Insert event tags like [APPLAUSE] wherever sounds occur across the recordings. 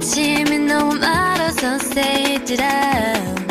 아침이 너무 멀어서 say it out.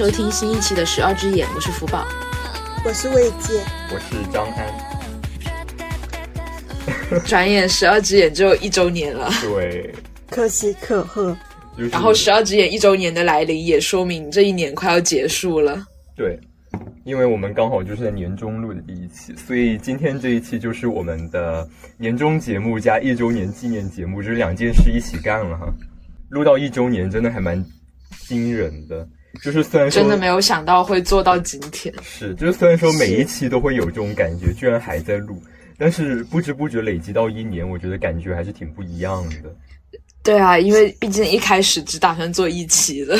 收听新一期的《十二只眼》，我是福宝。我是魏界，我是张安。转眼十二只眼就一周年了，对，可喜可贺。就是然后十二只眼一周年的来临，也说明这一年快要结束了。对，因为我们刚好就是在年终录的第一期，所以今天这一期就是我们的年终节目加一周年纪念节目，就是两件事一起干了哈。录到一周年真的还蛮惊人的，就是虽然说真的没有想到会做到今天。是，就是虽然说每一期都会有这种感觉，居然还在录，但是不知不觉累积到一年，我觉得感觉还是挺不一样的。对啊，因为毕竟一开始只打算做一期的。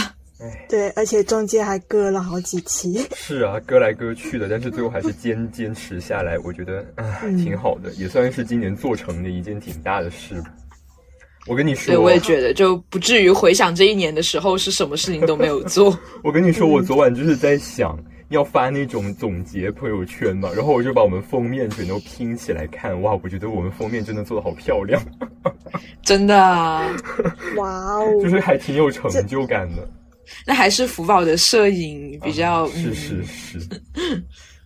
对，而且中间还割了好几期。是啊，割来割去的，但是最后还是坚坚持下来，我觉得啊嗯挺好的，也算是今年做成的一件挺大的事。我跟你说，对，我也觉得，就不至于回想这一年的时候是什么事情都没有做。[LAUGHS] 我跟你说，我昨晚就是在想要发那种总结朋友圈嘛，然后我就把我们封面全都拼起来看，哇，我觉得我们封面真的做的好漂亮，[LAUGHS] [LAUGHS] 真的啊，哇哦！就是还挺有成就感的。那还是福宝的摄影比较、啊是嗯是是，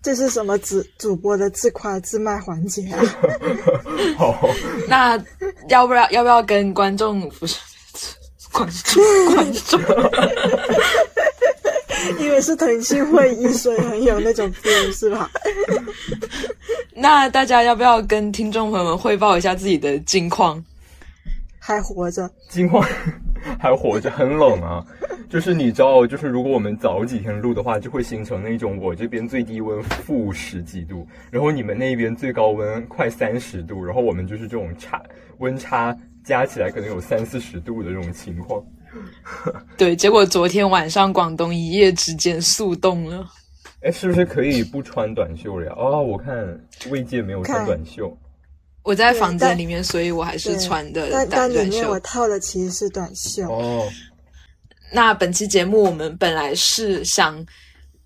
这是什么主主播的自夸自卖环节啊？[LAUGHS] 好，那要不要要不要跟观众不是观众观众？[LAUGHS] 因为是腾讯会议，所以很有那种 feel 是吧？[LAUGHS] 那大家要不要跟听众朋友们汇报一下自己的近况？还活着，金矿还活着，很冷啊。就是你知道，就是如果我们早几天录的话，就会形成那种我这边最低温负十几度，然后你们那边最高温快三十度，然后我们就是这种差温差加起来可能有三四十度的这种情况。[LAUGHS] 对，结果昨天晚上广东一夜之间速冻了。哎，是不是可以不穿短袖了呀？哦，我看魏界没有穿短袖。我在房间里面，所以我还是穿的但短短但里面我。套的其实是短袖。哦，那本期节目我们本来是想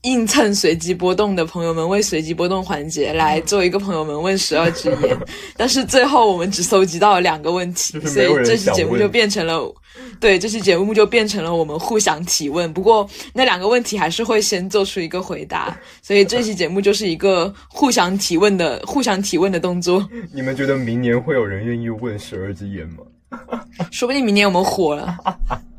硬蹭随机波动的朋友们为随机波动环节来做一个朋友们问十二只眼，[LAUGHS] 但是最后我们只搜集到了两个问题就，是 [LAUGHS] 所以这期节目就变成了，对，这期节目就变成了我们互相提问。不过那两个问题还是会先做出一个回答，[LAUGHS] 所以这期节目就是一个互相提问的、互相提问的动作。你们觉得明年会有人愿意问十二只眼吗？说不定明年我们火了，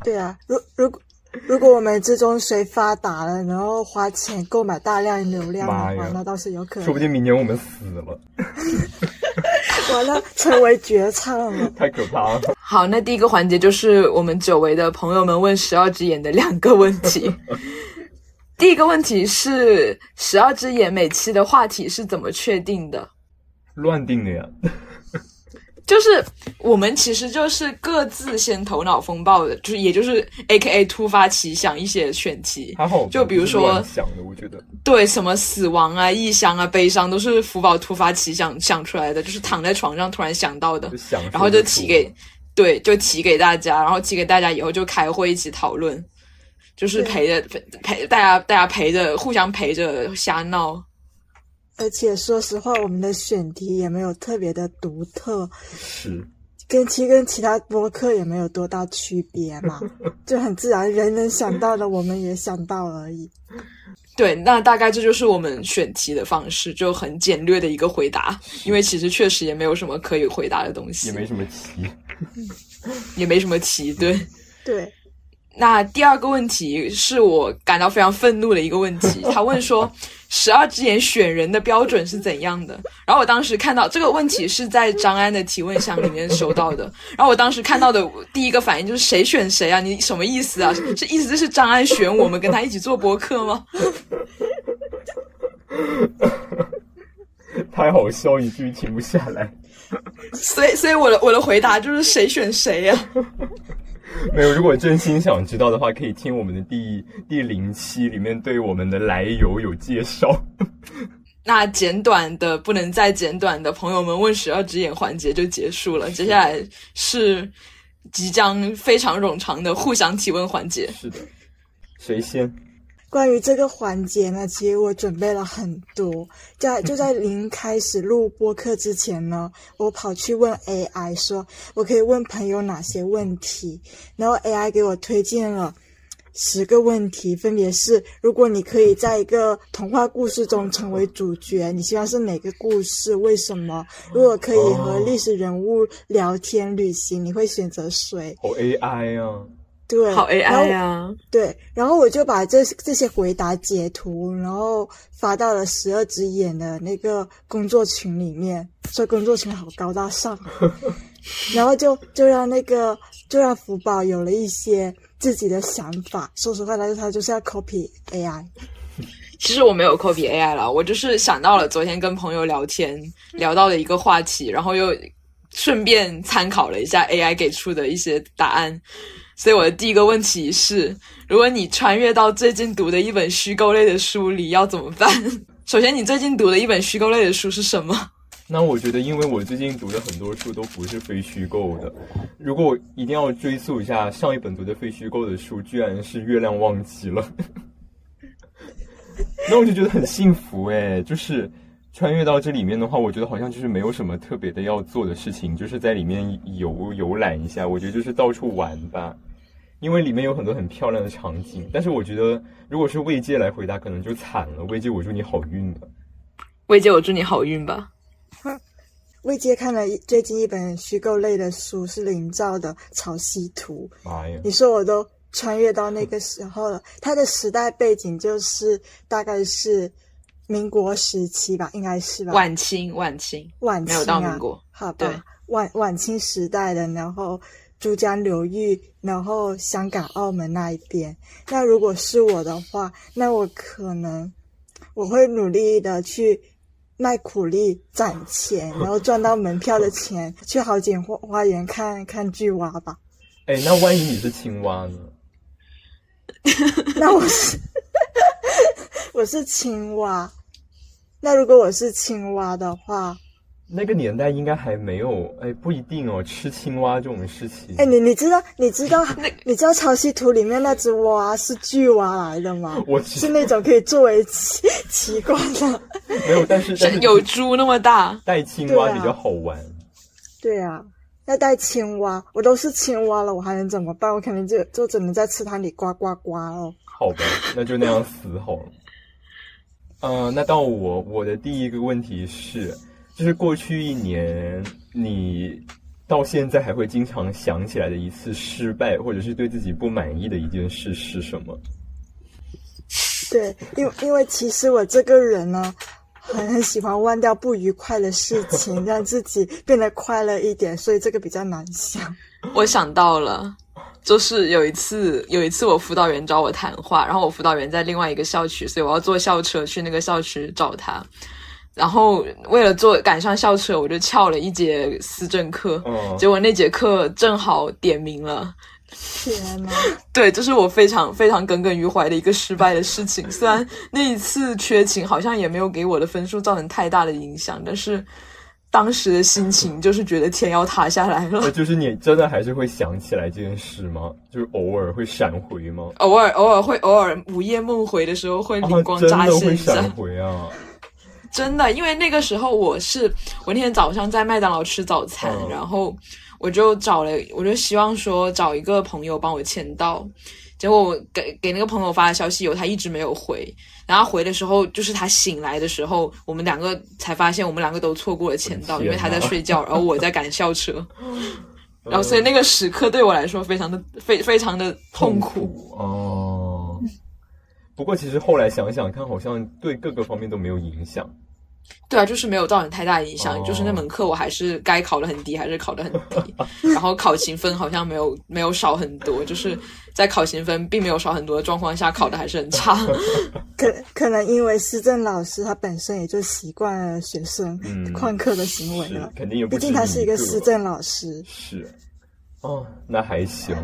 对啊，如如果 [LAUGHS] 如果我们之中谁发达了，然后花钱购买大量流量的话，那倒是有可能说不。定明年我们死了，[LAUGHS] 完了，成为绝唱了。[LAUGHS] 太可怕了。好，那第一个环节就是我们久违的朋友们问十二只眼的两个问题。第一个问题是十二只眼每期的话题是怎么确定的？乱定的呀。就是我们其实就是各自先头脑风暴的，就是也就是 A K A 突发奇想一些选题，还好，就比如说想的，我觉得。对什么死亡啊、异乡啊、悲伤都是福宝突发奇想想出来的，就是躺在床上突然想到的，想然后就提给对，就提给大家，然后提给大家以后就开会一起讨论，就是陪着陪陪大家大家陪着互相陪着瞎闹。而且说实话，我们的选题也没有特别的独特，是跟其跟其他播客也没有多大区别嘛，[LAUGHS] 就很自然，人能想到的我们也想到而已。对，那大概这就是我们选题的方式，就很简略的一个回答，因为其实确实也没有什么可以回答的东西，也没什么题。也没什么题，对。[LAUGHS] 对，那第二个问题是我感到非常愤怒的一个问题，他问说十二只眼选人的标准是怎样的？[LAUGHS] 然后我当时看到这个问题是在张安的提问箱里面收到的，[LAUGHS] 然后我当时看到的第一个反应就是谁选谁啊？你什么意思啊？这意思是张安选我们跟他一起做播客吗？[LAUGHS] 太好笑，一句停不下来。所以，所以我的我的回答就是谁选谁呀、[LAUGHS] 没有，如果真心想知道的话，可以听我们的第第零期，里面对我们的来由有介绍。[LAUGHS] 那简短的不能再简短的朋友们问十二只眼环节就结束了，接下来是即将非常冗长的互相提问环节。是的，谁先？关于这个环节呢，其实我准备了很多，在 [LAUGHS] 就在临开始录播课之前呢，我跑去问 AI 说，我可以问朋友哪些问题，然后 AI 给我推荐了十个问题，分别是：如果你可以在一个童话故事中成为主角，你希望是哪个故事？为什么？如果可以和历史人物聊天旅行，你会选择谁？好 AI 啊！对，好 AI 啊！对，然后我就把这这些回答截图，然后发到了十二只眼的那个工作群里面，说工作群好高大上，[LAUGHS] 然后就就让那个就让福宝有了一些自己的想法。说实话，他就他就是要 copy AI，其实我没有 copy AI 了，我就是想到了昨天跟朋友聊天聊到的一个话题，然后又顺便参考了一下 AI 给出的一些答案。所以我的第一个问题是：如果你穿越到最近读的一本虚构类的书里，要怎么办？[LAUGHS] 首先，你最近读的一本虚构类的书是什么？那我觉得，因为我最近读的很多书都不是非虚构的，如果我一定要追溯一下上一本读的非虚构的书，居然是《月亮忘记了》，[LAUGHS] 那我就觉得很幸福诶，就是穿越到这里面的话，我觉得好像就是没有什么特别的要做的事情，就是在里面游游览一下，我觉得就是到处玩吧。因为里面有很多很漂亮的场景，但是我觉得如果是魏界来回答，可能就惨了。魏界，我祝你好运吧。魏姐，我祝你好运吧。魏杰看了一最近一本虚构类的书，是林兆的《潮汐图》。妈呀！你说我都穿越到那个时候了，它的时代背景就是大概是民国时期吧，应该是吧？晚清，晚清，晚清、啊、没有到民国，好对吧？晚晚清时代的，然后珠江流域，然后香港、澳门那一边。那如果是我的话，那我可能我会努力的去。卖苦力攒钱，[LAUGHS] 然后赚到门票的钱，去好景花花园看看巨蛙吧。哎，那万一你是青蛙呢？那我是 [LAUGHS] 我是青蛙。那如果我是青蛙的话，那个年代应该还没有，哎，不一定哦，吃青蛙这种事情。哎，你你知道你知道你知道《[LAUGHS] 潮汐图》里面那只蛙是巨蛙来的吗？我是那种可以作为奇奇观的。没有，但是 [LAUGHS] 但是有猪那么大，带青蛙比较好玩。对啊，要带青蛙，我都是青蛙了，我还能怎么办？我肯定就就只能在池塘里呱呱呱哦。好吧，那就那样死好了。呃，那到我，我的第一个问题是，就是过去一年你到现在还会经常想起来的一次失败，或者是对自己不满意的一件事是什么？对，因为因为其实我这个人呢，很很喜欢忘掉不愉快的事情，让自己变得快乐一点，所以这个比较难想。[LAUGHS] 我想到了，就是有一次，有一次我辅导员找我谈话，然后我辅导员在另外一个校区，所以我要坐校车去那个校区找他。然后为了坐赶上校车，我就翘了一节思政课，嗯结果那节课正好点名了。天呐，对，这是我非常非常耿耿于怀的一个失败的事情。虽然那一次缺勤好像也没有给我的分数造成太大的影响，但是当时的心情就是觉得天要塌下来了。就是你真的还是会想起来这件事吗？就是偶尔会闪回吗？偶尔偶尔会偶尔午夜梦回的时候会灵光啊、真乍的会现。闪回啊！真的，因为那个时候我是我那天早上在麦当劳吃早餐，嗯然后我就找了，我就希望说找一个朋友帮我签到，结果我给给那个朋友发了消息以后，他一直没有回。然后回的时候，就是他醒来的时候，我们两个才发现我们两个都错过了签到，因为他在睡觉，[LAUGHS] 然后我在赶校车。然后所以那个时刻对我来说非常的非非常的痛苦。哦。不过其实后来想想看，好像对各个方面都没有影响。对啊，就是没有造成太大影响，哦就是那门课我还是该考的很低，还是考的很低，然后考勤分好像没有没有少很多，就是在考勤分并没有少很多的状况下，考的还是很差。[LAUGHS] 可可能因为施政老师他本身也就习惯了学生嗯 [LAUGHS] 旷课的行为了是，肯定也不毕竟他是一个你施政老师。是。哦，那还行。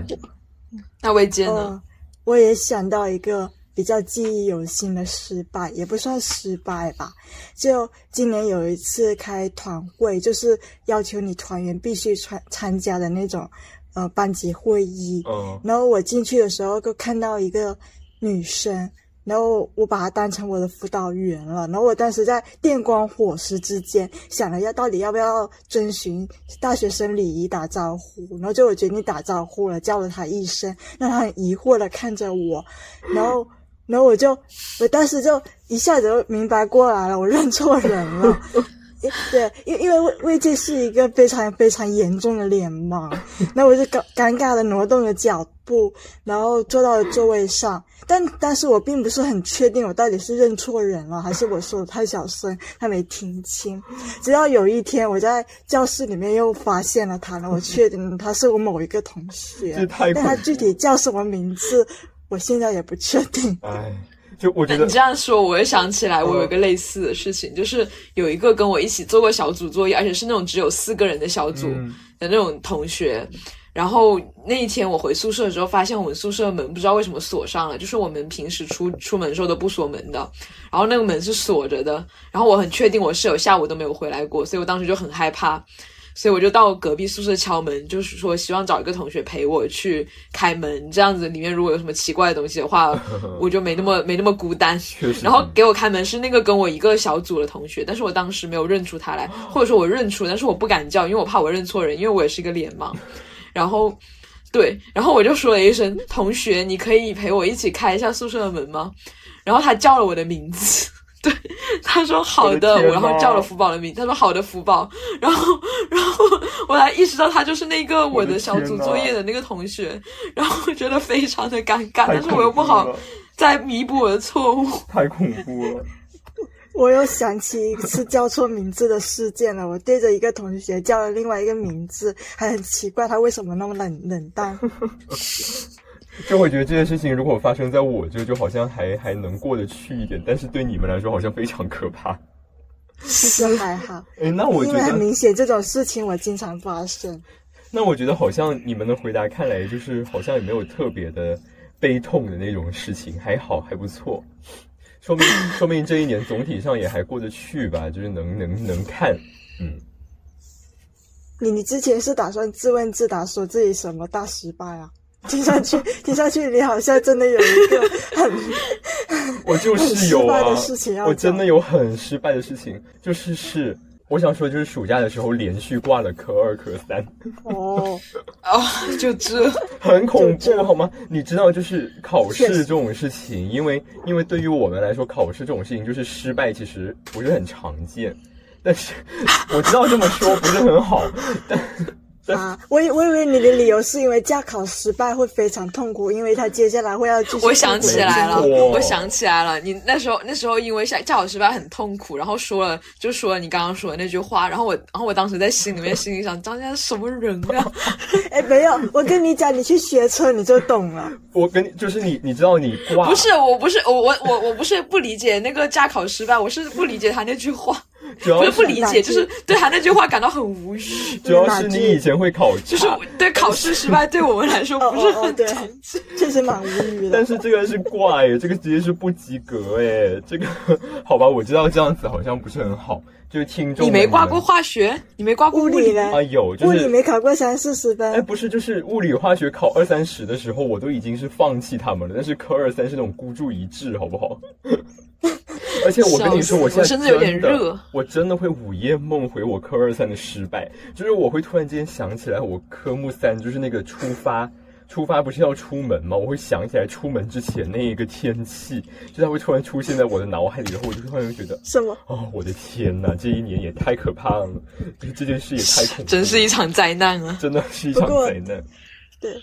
那魏坚呢？哦，我也想到一个比较记忆犹新的失败，也不算失败吧。就今年有一次开团会，就是要求你团员必须参参加的那种呃班级会议。嗯然后我进去的时候，就看到一个女生，然后我把她当成我的辅导员了。然后我当时在电光火石之间想了要到底要不要遵循大学生礼仪打招呼，然后就我决定打招呼了，叫了她一声，让她很疑惑的看着我，然后。然后我就，我当时就一下子就明白过来了，我认错人了。[LAUGHS] 对，因因为魏魏界是一个非常非常严重的脸盲，那我就尴尴尬的挪动了脚步，然后坐到了座位上。但但是我并不是很确定我到底是认错人了，还是我说的太小声，他没听清。直到有一天我在教室里面又发现了他了，我确定他是我某一个同学这，太但他具体叫什么名字，我现在也不确定。[LAUGHS] 哎，就我觉得那你这样说，我又想起来，我有一个类似的事情，就是有一个跟我一起做过小组作业，而且是那种只有四个人的小组嗯的那种同学。然后那一天我回宿舍的时候，发现我们宿舍门不知道为什么锁上了，就是我们平时出出门的时候都不锁门的，然后那个门是锁着的。然后我很确定我室友下午都没有回来过，所以我当时就很害怕。所以我就到隔壁宿舍敲门，就是说希望找一个同学陪我去开门，这样子里面如果有什么奇怪的东西的话，[LAUGHS] 我就没那么没那么孤单。然后给我开门是那个跟我一个小组的同学，但是我当时没有认出他来，或者说我认出，但是我不敢叫，因为我怕我认错人，因为我也是一个脸盲。[LAUGHS] 然后，对，然后我就说了一声：“同学，你可以陪我一起开一下宿舍的门吗？”然后他叫了我的名字，对，他说好的，我的然后叫了福宝的名字，他说好的福宝，[LAUGHS] 然后然后我才意识到他就是那个我的小组作业的那个同学，然后我觉得非常的尴尬，但是我又不好再弥补我的错误。太恐怖了。[LAUGHS] 我又想起一次叫错名字的事件了。我对着一个同学叫了另外一个名字，还很奇怪他为什么那么冷冷淡。[LAUGHS] 就会觉得这件事情如果发生在我这，就好像还还能过得去一点，但是对你们来说好像非常可怕。其实还好，[LAUGHS] 哎，那我觉得很得，明显这种事情我经常发生。那我觉得好像你们的回答看来就是好像也没有特别的悲痛的那种事情，还好还不错，说明 [COUGHS] 说明这一年总体上也还过得去吧，就是能能能看，嗯，你你之前是打算自问自答，说自己什么大失败啊？听上去 [LAUGHS] 听上去你好像真的有一个很 [LAUGHS] 我就是有啊失败的事情要，我真的有很失败的事情，就是是我想说，就是暑假的时候连续挂了科二、科三，哦，啊，[LAUGHS] 就这，很恐怖好吗？你知道，就是考试这种事情，因为因为对于我们来说，考试这种事情就是失败，其实不是很常见。但是我知道这么说不是很好，但 [LAUGHS] 啊，我以我以为你的理由是因为驾考失败会非常痛苦，因为他接下来会要继续。我想起来了，我想起来了，你那时候那时候因为下驾考失败很痛苦，然后说了就说了你刚刚说的那句话，然后我然后我当时在心里面心里想，张家什么人啊？[LAUGHS] 哎，没有，我跟你讲，你去学车你就懂了。我跟你就是你，你知道你挂不是，我不是我我我我不是不理解那个驾考失败，我是不理解他那句话，[LAUGHS] 主要不是不是理解，就是对他那句话感到很无语。[LAUGHS] 主要是你以前会考就是，对考试失败对我们来说哦不是哦哦，对很常，确实蛮无语的但。是这个是挂哎，这个直接是不及格哎，这 [LAUGHS] 个好吧，我知道这样子好像不是很好，就是听众你没挂过化学，你没挂过物理，物理？啊？有，就物理没考过三四十分哎，分，不是，就是物理化学考二三十的时候，我都已经是放弃他们了。但是科二三是那种孤注一掷，好不好？[LAUGHS] 而且我跟你说，我现在我甚至有点真的热我真的会午夜梦回我科二三的失败，就是我会突然间想起来，我科目三就是那个出发出发不是要出门吗？我会想起来出门之前那一个天气，就它会突然出现在我的脑海里，然后我就突然觉得，什么？哦，我的天哪，这一年也太可怕了，这这件事也太恐怖了，真是一场灾难啊！真的是一场灾难。对。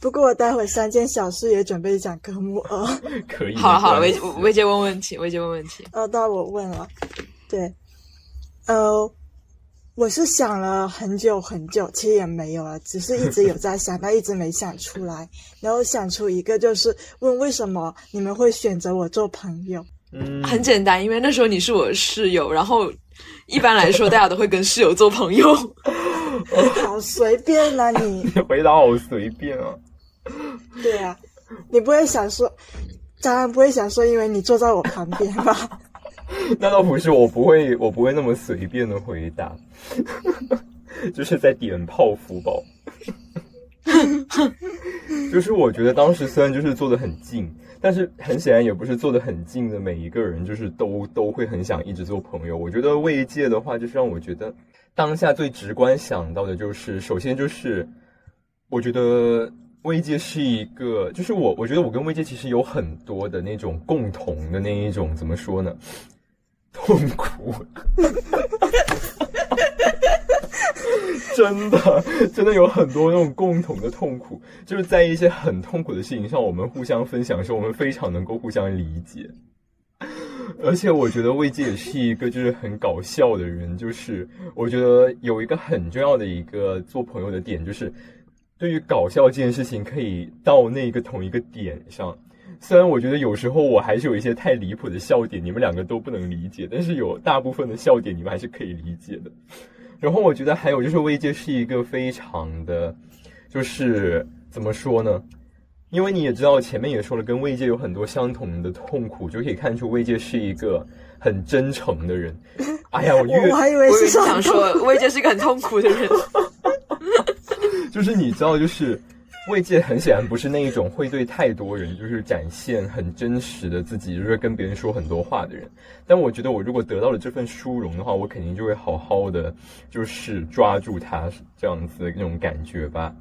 不过我待会三件小事也准备讲科目二。可以。好了好了，没魏关系魏姐问问题，薇姐问问题。哦，到我问了，对，呃，我是想了很久很久，其实也没有啊，只是一直有在想，但一直没想出来。然后想出一个，就是问为什么你们会选择我做朋友？嗯，很简单，因为那时候你是我的室友，然后一般来说大家都会跟室友做朋友。好随便啊你，你回答好随便啊。对啊，你不会想说，当然不会想说，因为你坐在我旁边吧？[LAUGHS] 那倒不是，我不会，我不会那么随便的回答，[LAUGHS] 就是在点炮福宝。[LAUGHS] 就是我觉得当时虽然就是坐得很近，但是很显然也不是坐得很近的每一个人，就是都都会很想一直做朋友。我觉得慰藉的话，就是让我觉得当下最直观想到的就是，首先就是我觉得慰藉是一个，就是我我觉得我跟慰藉其实有很多的那种共同的那一种怎么说呢？痛苦。真的，真的有很多那种共同的痛苦，就是在一些很痛苦的事情上，我们互相分享的时候，我们非常能够互相理解。而且我觉得魏姐也是一个就是很搞笑的人，就是我觉得有一个很重要的一个做朋友的点，就是对于搞笑这件事情可以到那个同一个点上。虽然我觉得有时候我还是有一些太离谱的笑点，你们两个都不能理解，但是有大部分的笑点你们还是可以理解的。然后我觉得还有就是魏界是一个非常的，就是怎么说呢？因为你也知道前面也说了，跟魏界有很多相同的痛苦，就可以看出魏界是一个很真诚的人。[LAUGHS] 哎呀，我我越我还以为是想说，魏界是一个很痛苦的人。[LAUGHS] 就是你知道，就是魏界很显然不是那一种会对太多人就是展现很真实的自己，就是跟别人说很多话的人。但我觉得，我如果得到了这份殊荣的话，我肯定就会好好的就是抓住它这样子的那种感觉吧。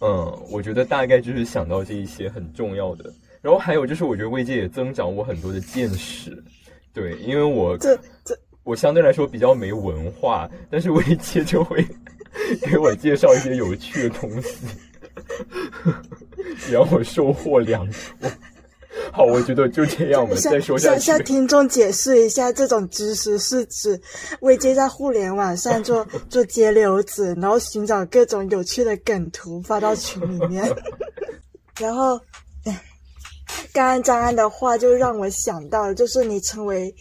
嗯，我觉得大概就是想到这一些很重要的。然后还有就是，我觉得慰藉也增长我很多的见识。对，因为我这这我相对来说比较没文化，但是慰藉就会 [LAUGHS] 给我介绍一些有趣的东西，[LAUGHS] 让我收获良多。好，我觉得就这样，我们再说下向向。听众解释一下，这种知识是指为接在互联网上做 [LAUGHS] 做街溜子，然后寻找各种有趣的梗图发到群里面。[LAUGHS] 然后，刚刚张安的话就让我想到，就是你成为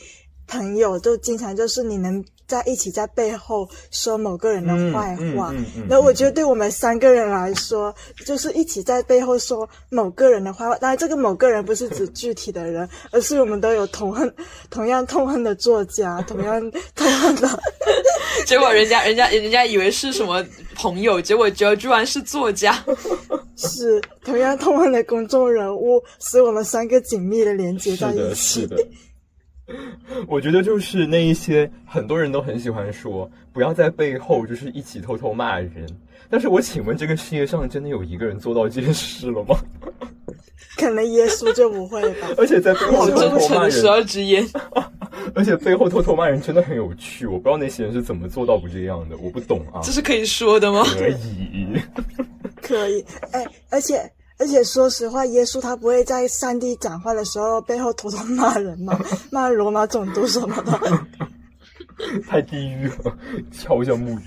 朋友，就经常就是你能在一起在背后说某个人的坏话。嗯嗯嗯然后我觉得对我们三个人来说，就是一起在背后说某个人的坏话。当然，这个某个人不是指具体的人，而是我们都有同恨、[LAUGHS] 同样痛恨的作家，同样痛恨的。[LAUGHS] 结果人家人家人家以为是什么朋友，结果结果居然是作家。是同样痛恨的公众人物，使我们三个紧密的连接，在一起。是的。[LAUGHS] 我觉得就是那一些很多人都很喜欢说，不要在背后就是一起偷偷骂人。但是我请问，这个世界上真的有一个人做到这件事了吗？[LAUGHS] 可能耶稣就不会吧。而且在背后好偷偷骂真诚的十，二支烟，而且背后偷偷骂人真的很有趣。我不知道那些人是怎么做到不这样的，我不懂啊这。是可以说的吗？可以，可以，哎，而且而且说实话，耶稣他不会在上帝讲话的时候背后偷偷骂人吗？[LAUGHS] 骂罗马总督什么的。[LAUGHS] 太地狱了，敲一下木鱼。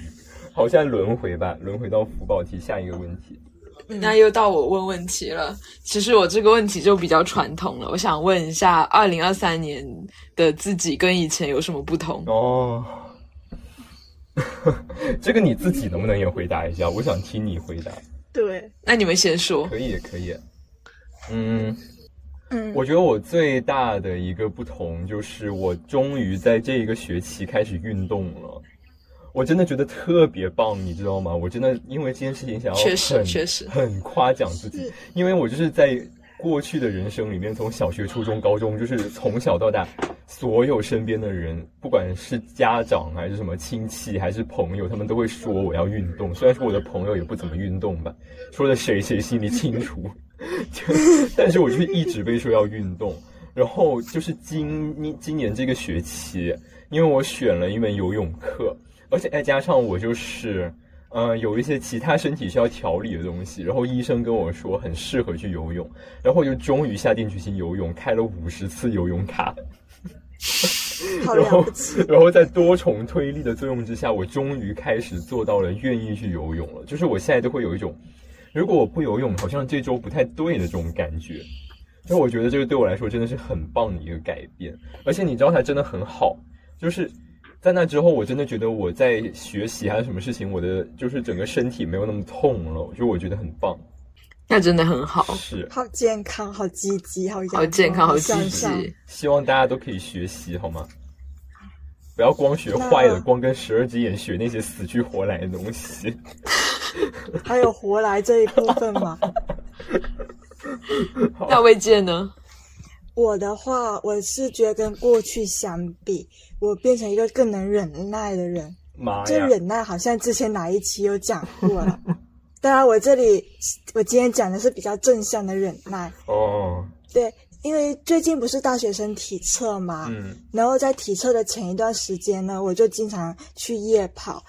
好，现在轮回吧，轮回到福宝题下一个问题。那又到我问问题了。其实我这个问题就比较传统了，我想问一下，二零二三年的自己跟以前有什么不同？哦，[LAUGHS] 这个你自己能不能也回答一下？我想听你回答。对，那你们先说。可以，可以。嗯，嗯，我觉得我最大的一个不同就是，我终于在这一个学期开始运动了。我真的觉得特别棒，你知道吗？我真的因为这件事情想要确实很确实很夸奖自己，因为我就是在过去的人生里面，从小学、初中、高中，就是从小到大，所有身边的人，不管是家长还是什么亲戚还是朋友，他们都会说我要运动。虽然说我的朋友也不怎么运动吧，说的谁谁心里清楚，但是我就一直被说要运动。然后就是今今年这个学期，因为我选了一门游泳课，而且再加上我就是。嗯，有一些其他身体需要调理的东西，然后医生跟我说很适合去游泳，然后我就终于下定决心游泳，开了五十次游泳卡。[LAUGHS] 好然后然后在多重推力的作用之下，我终于开始做到了愿意去游泳了。就是我现在都会有一种，如果我不游泳，好像这周不太对的这种感觉。所以我觉得这个对我来说真的是很棒的一个改变，而且你知道它真的很好，就是在那之后，我真的觉得我在学习还是什么事情，我的就是整个身体没有那么痛了，就我觉得很棒。那真的很好，是，好健康，好积极，好好健康，好积极。向上希望大家都可以学习，好吗？不要光学坏的，光跟十二只眼学那些死去活来的东西。[LAUGHS] 还有活来这一部分吗。那魏健呢？我的话，我是觉得跟过去相比，我变成一个更能忍耐的人。这！忍耐好像之前哪一期有讲过了。[LAUGHS] 当然，我这里我今天讲的是比较正向的忍耐。哦，对，因为最近不是大学生体测嘛，嗯，然后在体测的前一段时间呢，我就经常去夜跑。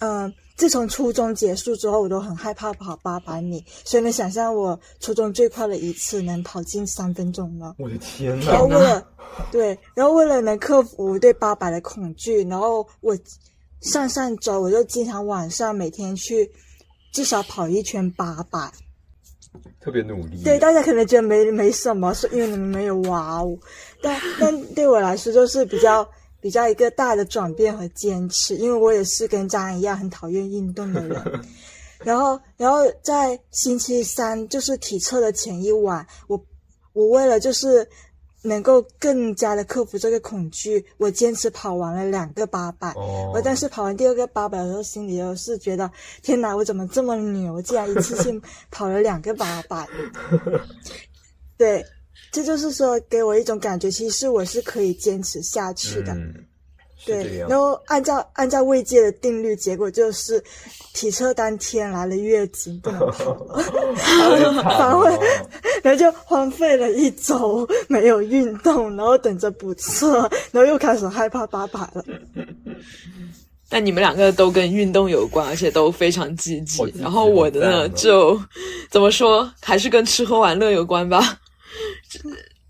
嗯，自从初中结束之后，我都很害怕跑八百米，所以能想象我初中最快的一次能跑进三分钟了。我的天然后为！了对，然后为了能克服对八百的恐惧，然后我上上周我就经常晚上每天去至少跑一圈八百。特别努力。对，大家可能觉得没没什么，是因为你们没有哇哦，但 [LAUGHS] 但对我来说就是比较比较一个大的转变和坚持，因为我也是跟张安一样很讨厌运动的人。[LAUGHS] 然后，然后在星期三就是体测的前一晚，我我为了就是能够更加的克服这个恐惧，我坚持跑完了两个八百。哦我，但是跑完第二个八百的时候，心里又是觉得天哪，我怎么这么牛，竟然一次性跑了两个八百。[LAUGHS] 对，这就是说给我一种感觉，其实我是可以坚持下去的。对，然。后按照按照慰藉的定律，结果就是体测当天来了月经，不能跑了，[LAUGHS] 太惨反悔 [LAUGHS] 然后就荒废了一周没有运动，然后等着补测，然后又开始害怕八百了。[LAUGHS] 但你们两个都跟运动有关，而且都非常积极然后我的呢，就怎么说，还是跟吃喝玩乐有关吧。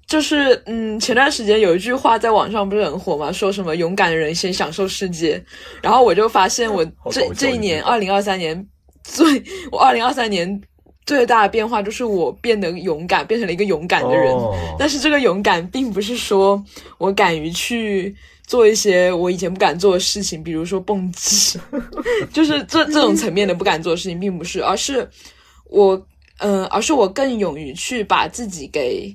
就是嗯，前段时间有一句话在网上不是很火嘛，说什么勇敢的人先享受世界。然后我就发现我这这一年，二零二三年最我二零二三年最大的变化就是我变得勇敢，变成了一个勇敢的人。哦但是这个勇敢并不是说我敢于去做一些我以前不敢做的事情，比如说蹦极，[LAUGHS] 就是这这种层面的不敢做的事情，并不是，而是我，嗯、而是我更勇于去把自己给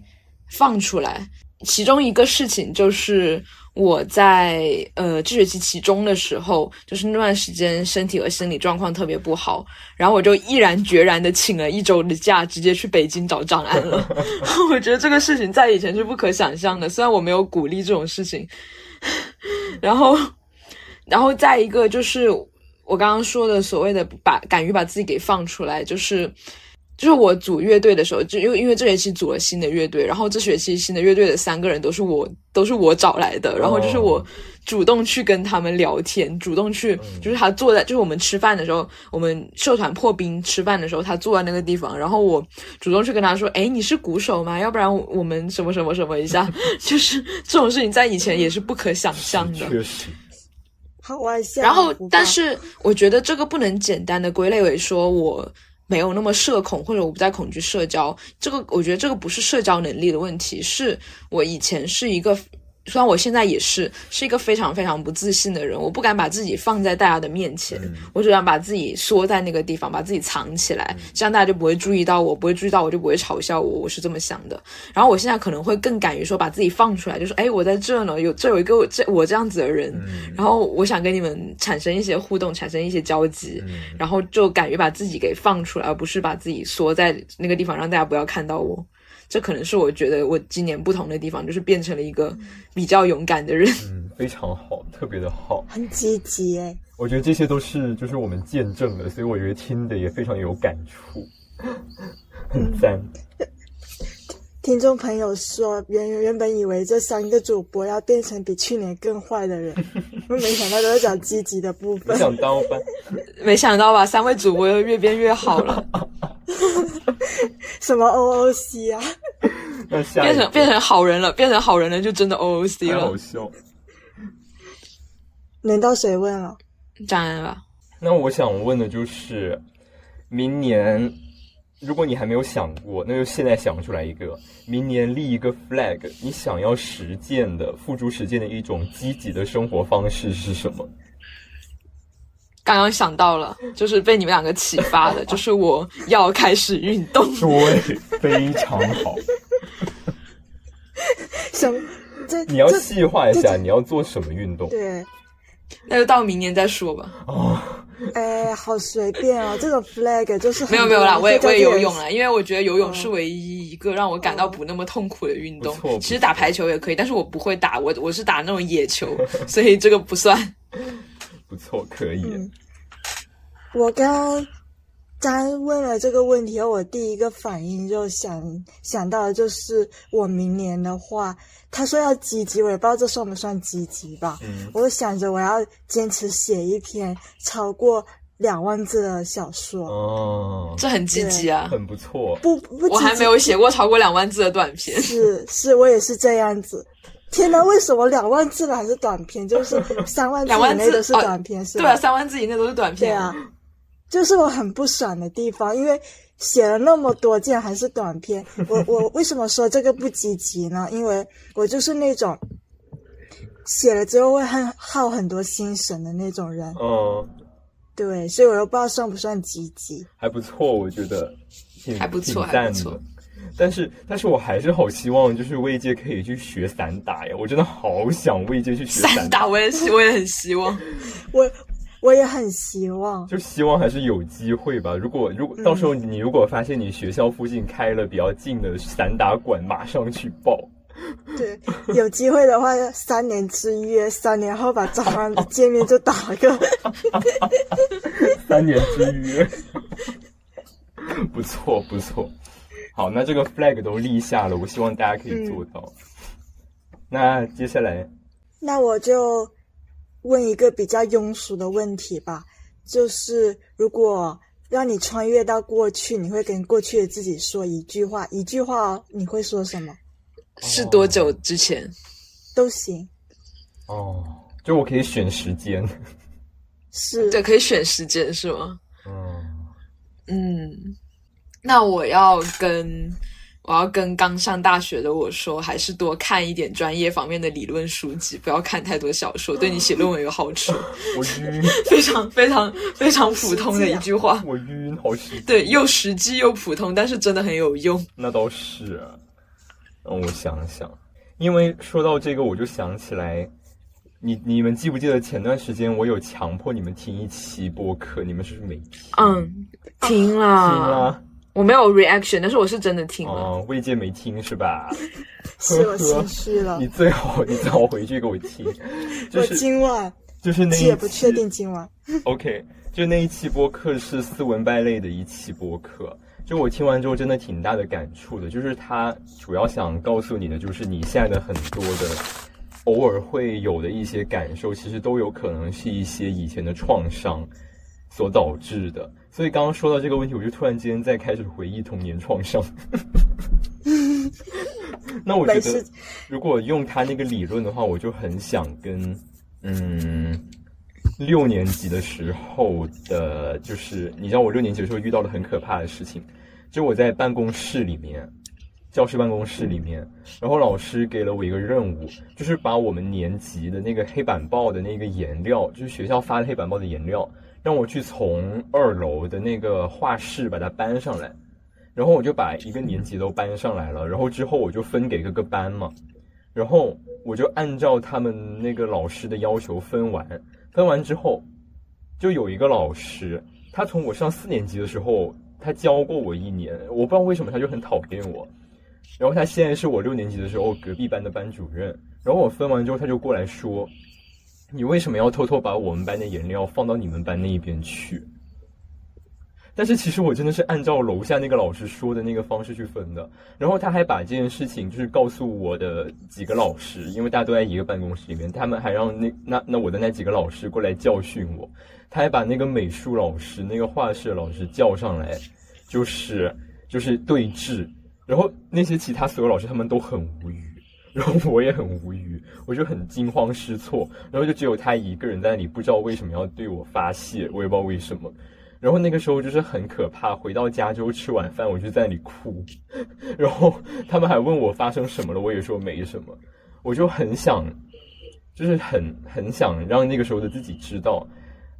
放出来。其中一个事情就是我在呃这学期期中的时候，就是那段时间身体和心理状况特别不好，然后我就毅然决然的请了一周的假，直接去北京找张安了。[LAUGHS] 我觉得这个事情在以前是不可想象的，虽然我没有鼓励这种事情，[LAUGHS] 然后，然后再一个就是我刚刚说的所谓的把敢于把自己给放出来，就是。就是我组乐队的时候，就因为因为这学期组了新的乐队，然后这学期新的乐队的三个人都是我都是我找来的，然后就是我主动去跟他们聊天，主动去就是他坐在就是我们吃饭的时候，我们社团破冰吃饭的时候，他坐在那个地方，然后我主动去跟他说，哎，你是鼓手吗？要不然我们什么什么什么一下，[LAUGHS] 就是这种事情在以前也是不可想象的。确实，好外向啊。然后但是我觉得这个不能简单的归类为说我没有那么社恐，或者我不再恐惧社交。这个我觉得这个不是社交能力的问题，是我以前是一个。虽然我现在也是是一个非常非常不自信的人，我不敢把自己放在大家的面前，我只想把自己缩在那个地方，把自己藏起来，这样大家就不会注意到我，不会注意到我就不会嘲笑我，我是这么想的。然后我现在可能会更敢于说把自己放出来，就说哎，我在这呢，有这有一个这我这样子的人，然后我想跟你们产生一些互动，产生一些交集，然后就敢于把自己给放出来，而不是把自己缩在那个地方，让大家不要看到我。这可能是我觉得我今年不同的地方，就是变成了一个比较勇敢的人。嗯，非常好，特别的好。很积极哎。我觉得这些都是就是我们见证的，所以我觉得听的也非常有感触，[LAUGHS] 很赞。听众朋友说，原原本以为这三个主播要变成比去年更坏的人，[LAUGHS] 没想到都是讲积极的部分。没想到吧？[LAUGHS] 没想到吧？三位主播又越变越好了。[LAUGHS] 什么 OOC 啊？变成变成好人了，变成好人了，就真的 OOC 了。好笑。轮到谁问了？张安吧。那我想问的就是，明年如果你还没有想过，那就现在想出来一个，明年立一个 flag，你想要实践的、付诸实践的一种积极的生活方式是什么？刚刚想到了，就是被你们两个启发的，[LAUGHS] 就是我要开始运动。对，非常好。[LAUGHS] 什么？这你要细化一下，你要做什么运动？对。那就到明年再说吧。哦，哎，好随便哦，这种 flag 就是没有没有啦，我也我也游泳了，因为我觉得游泳是唯一一个让我感到不那么痛苦的运动。其实打排球也可以，但是我不会打，我我是打那种野球，所以这个不算。[LAUGHS] 不错，可以。我刚刚问了这个问题后，我第一个反应就想想到的就是我明年的话。他说要积极，我也不知道这算不算积极吧。嗯，我想着我要坚持写一篇超过两万字的小说。哦，这很积极啊，很不错。不不，我还没有写过超过两万字的短篇。是是，我也是这样子。天哪，为什么两万字的还是短篇？就是三万字以内都是短篇，是吧？对啊，三万字以内都是短篇。对啊，就是我很不爽的地方，因为。写了那么多，竟然还是短篇。[LAUGHS] 我我为什么说这个不积极呢？因为我就是那种写了之后会很耗很多心神的那种人。嗯，对，所以我又不知道算不算积极。还不错，我觉得挺还不错，还不错。但是，但是我还是好希望，就是魏界可以去学散打呀！我真的好想魏界去学散打，我也是，我也很希望。[LAUGHS] 我。我也很希望，就希望还是有机会吧。如果如果到时候你如果发现你学校附近开了比较近的散打馆，马上去报。[LAUGHS] 对，有机会的话，三年之约，三年后把早上见面就打个。[LAUGHS] 三年之约，不错不错。好，那这个 flag 都立下了，我希望大家可以做到。那接下来，那我就。问一个比较庸俗的问题吧，就是如果让你穿越到过去，你会跟过去的自己说一句话，一句话你会说什么？是多久之前？都行。哦，就我可以选时间。是，对，可以选时间是吗？嗯嗯，那我要跟。我要跟刚上大学的我说，还是多看一点专业方面的理论书籍，不要看太多小说，对你写论文有好处。[LAUGHS] 我晕，[LAUGHS] 非常非常非常普通的一句话。我晕，好实对，又实际又普通，但是真的很有用。[LAUGHS] 那倒是啊，让我想想，因为说到这个，我就想起来，你你们记不记得前段时间我有强迫你们听一期播客，你们是不是没听？嗯，听了，听了。我没有 reaction，但是我是真的听了。哦，未见没听是吧？[LAUGHS] 是我心虚了。你最好，你最好回去给我听。[LAUGHS] 我今晚就是那一期也不确定今晚。[LAUGHS] OK，就那一期播客是斯文败类的一期播客，就我听完之后真的挺大的感触的。就是他主要想告诉你的，就是你现在的很多的偶尔会有的一些感受，其实都有可能是一些以前的创伤所导致的。所以刚刚说到这个问题，我就突然间在开始回忆童年创伤。[LAUGHS] 那我觉得，如果用他那个理论的话，我就很想跟嗯六年级的时候的，就是你知道我六年级的时候遇到了很可怕的事情，就我在办公室里面，教室办公室里面，然后老师给了我一个任务，就是把我们年级的那个黑板报的那个颜料，就是学校发的黑板报的颜料。让我去从二楼的那个画室把它搬上来，然后我就把一个年级都搬上来了，然后之后我就分给各个班嘛，然后我就按照他们那个老师的要求分完，分完之后，就有一个老师，他从我上四年级的时候，他教过我一年，我不知道为什么他就很讨厌我，然后他现在是我六年级的时候隔壁班的班主任。然后我分完之后，他就过来说：“你为什么要偷偷把我们班的颜料放到你们班那一边去？”但是其实我真的是按照楼下那个老师说的那个方式去分的。然后他还把这件事情就是告诉我的几个老师，因为大家都在一个办公室里面，他们还让那那那我的那几个老师过来教训我。他还把那个美术老师、那个画室老师叫上来，就是就是对峙。然后那些其他所有老师他们都很无语，然后我也很无语，我就很惊慌失措。然后就只有他一个人在那里，不知道为什么要对我发泄，我也不知道为什么。然后那个时候就是很可怕。回到家之后吃晚饭，我就在那里哭。[LAUGHS] 然后他们还问我发生什么了，我也说没什么。我就很想，就是很很想让那个时候的自己知道，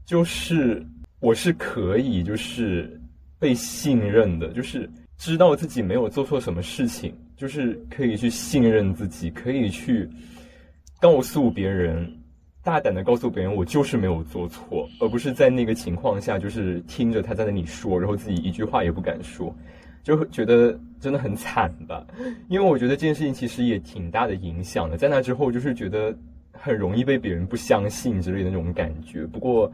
就是我是可以，就是被信任的，就是知道自己没有做错什么事情，就是可以去信任自己，可以去告诉别人。大胆的告诉别人，我就是没有做错，而不是在那个情况下，就是听着他在那里说，然后自己一句话也不敢说，就觉得真的很惨吧。因为我觉得这件事情其实也挺大的影响的，在那之后就是觉得很容易被别人不相信之类的那种感觉。不过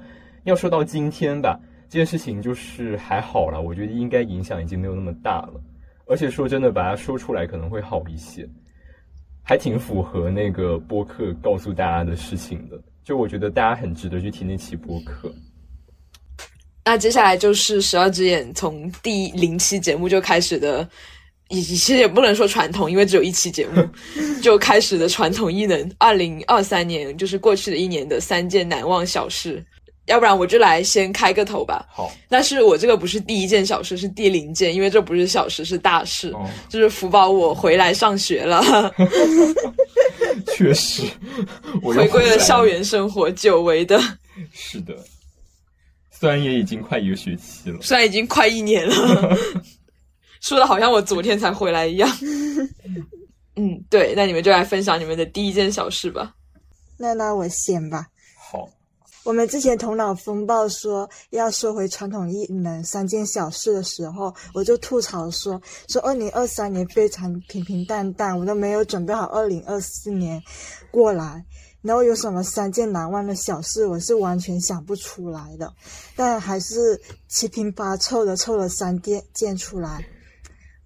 要说到今天吧，这件事情就是还好了，我觉得应该影响已经没有那么大了。而且说真的，把它说出来可能会好一些。还挺符合那个播客告诉大家的事情的，就我觉得大家很值得去听那期播客。那接下来就是十二只眼从第零期节目就开始的，其实也不能说传统，因为只有一期节目 [LAUGHS] 就开始的传统异能。二零二三年就是过去的一年的三件难忘小事。要不然我就来先开个头吧。好，但是我这个不是第一件小事，是第零件，因为这不是小事，是大事。哦、就是福宝我回来上学了，[LAUGHS] 确实，[LAUGHS] 回归了校园生活，久违的。是的，虽然也已经快一个学期了，虽然已经快一年了，[LAUGHS] 说的好像我昨天才回来一样。嗯，对，那你们就来分享你们的第一件小事吧。那那我先吧。好。我们之前头脑风暴说要说回传统艺能三件小事的时候，我就吐槽说说二零二三年非常平平淡淡，我都没有准备好二零二四年过来。然后有什么三件难忘的小事，我是完全想不出来的，但还是七拼八凑的凑了三件件出来。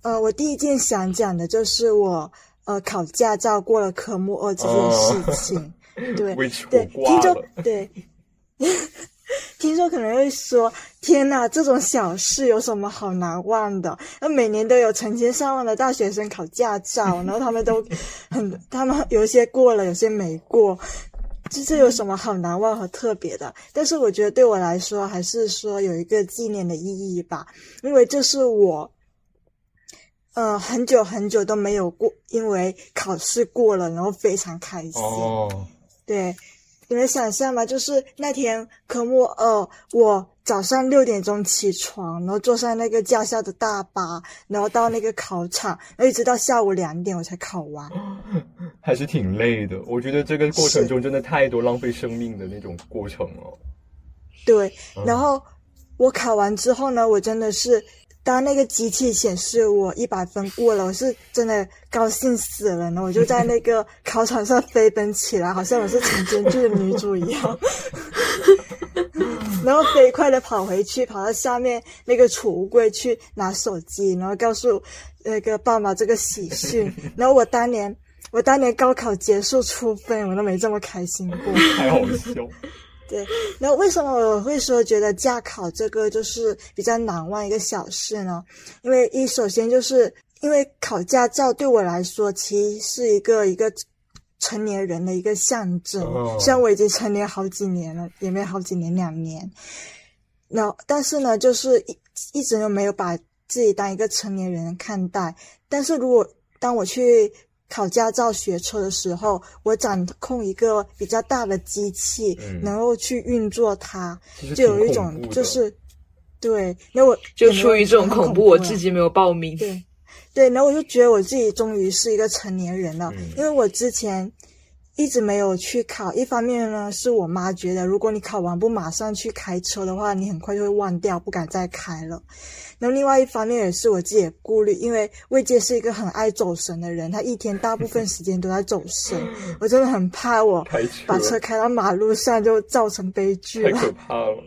呃，我第一件想讲的就是我呃考驾照过了科目二这件事情。[LAUGHS] 对对，听众对。[LAUGHS] 听说可能会说：“天哪，这种小事有什么好难忘的？那每年都有成千上万的大学生考驾照，然后他们都很，[LAUGHS] 他们有一些过了，有些没过，这这有什么好难忘和特别的？但是我觉得对我来说，还是说有一个纪念的意义吧，因为这是我，呃，很久很久都没有过，因为考试过了，然后非常开心。哦，对。”你们想象吗？就是那天科目二，我早上六点钟起床，然后坐上那个驾校的大巴，然后到那个考场，然后一直到下午两点我才考完，[LAUGHS] 还是挺累的。我觉得这个过程中真的太多浪费生命的那种过程了。对，然后我考完之后呢，我真的是。当那个机器显示我一百分过了，我是真的高兴死了呢！我就在那个考场上飞奔起来，好像我是晨间剧的女主一样，[LAUGHS] 然后飞快的跑回去，跑到下面那个储物柜去拿手机，然后告诉那个爸妈这个喜讯。然后我当年，我当年高考结束出分，我都没这么开心过，[LAUGHS] 太好笑。对，然后为什么我会说觉得驾考这个就是比较难忘一个小事呢？因为一首先就是因为考驾照对我来说其实是一个一个成年人的一个象征，虽然我已经成年好几年了，也没好几年两年，那但是呢，就是一一直都没有把自己当一个成年人看待。但是如果当我去考驾照学车的时候，我掌控一个比较大的机器，能够去运作它，就有一种就是，对，那我就出于这种恐怖，我自己没有报名。对，对，然后我就觉得我自己终于是一个成年人了，因为我之前一直没有去考。一方面呢，是我妈觉得，如果你考完不马上去开车的话，你很快就会忘掉，不敢再开了。那另外一方面也是我自己的顾虑，因为魏杰是一个很爱走神的人，他一天大部分时间都在走神，我真的很怕我把车开到马路上就造成悲剧了。太可怕了。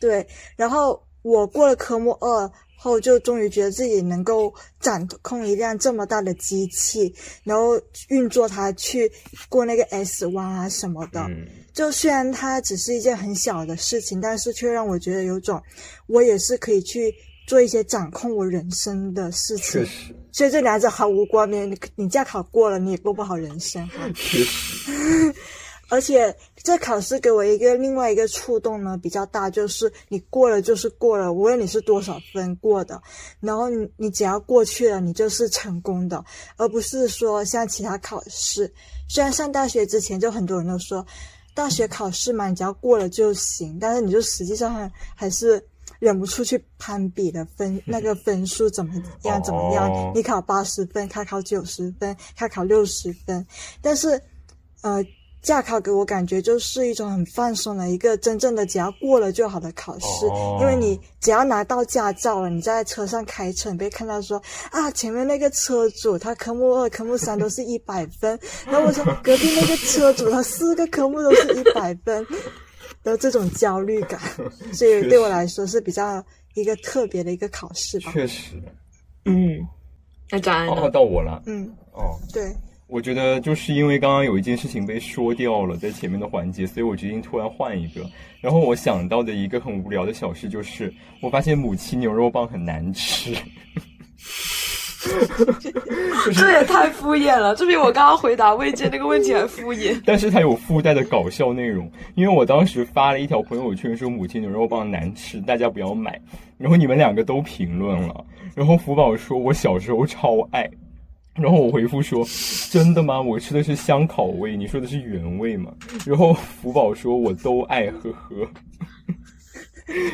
对，然后我过了科目二后，就终于觉得自己能够掌控一辆这么大的机器，然后运作它去过那个 S 弯啊什么的。嗯，就虽然它只是一件很小的事情，但是却让我觉得有种我也是可以去做一些掌控我人生的事情。确实，所以这两者毫无关联。你你驾考过了，你也过不好人生。确实，[LAUGHS] 而且这考试给我一个另外一个触动呢比较大，就是你过了就是过了，无论你是多少分过的，然后你你只要过去了，你就是成功的，而不是说像其他考试。虽然上大学之前就很多人都说，大学考试嘛，你只要过了就行，但是你就实际上还还是忍不住去攀比的分那个分数怎么样怎么样，哦你考八十分，他考九十分，他考六十分，但是呃。驾考给我感觉就是一种很放松的一个真正的只要过了就好的考试，哦。因为你只要拿到驾照了，你在车上开车，你被看到说啊前面那个车主他科目二、科目三都是一百分，[LAUGHS] 然后我说隔壁那个车主他四个科目都是一百分，然后这种焦虑感，[LAUGHS] 所以对我来说是比较一个特别的一个考试吧。确实。嗯，那张安哦，到我了。嗯，哦，对，我觉得就是因为刚刚有一件事情被说掉了，在前面的环节，所以我决定突然换一个。然后我想到的一个很无聊的小事就是，我发现母亲牛肉棒很难吃。这也太敷衍了，这比我刚刚回答魏健那个问题还敷衍。但是它有附带的搞笑内容，因为我当时发了一条朋友圈说母亲牛肉棒难吃，大家不要买。然后你们两个都评论了，然后福宝说我小时候超爱，然后我回复说真的吗？我吃的是香烤味，你说的是原味吗？然后福宝说我都爱，呵呵。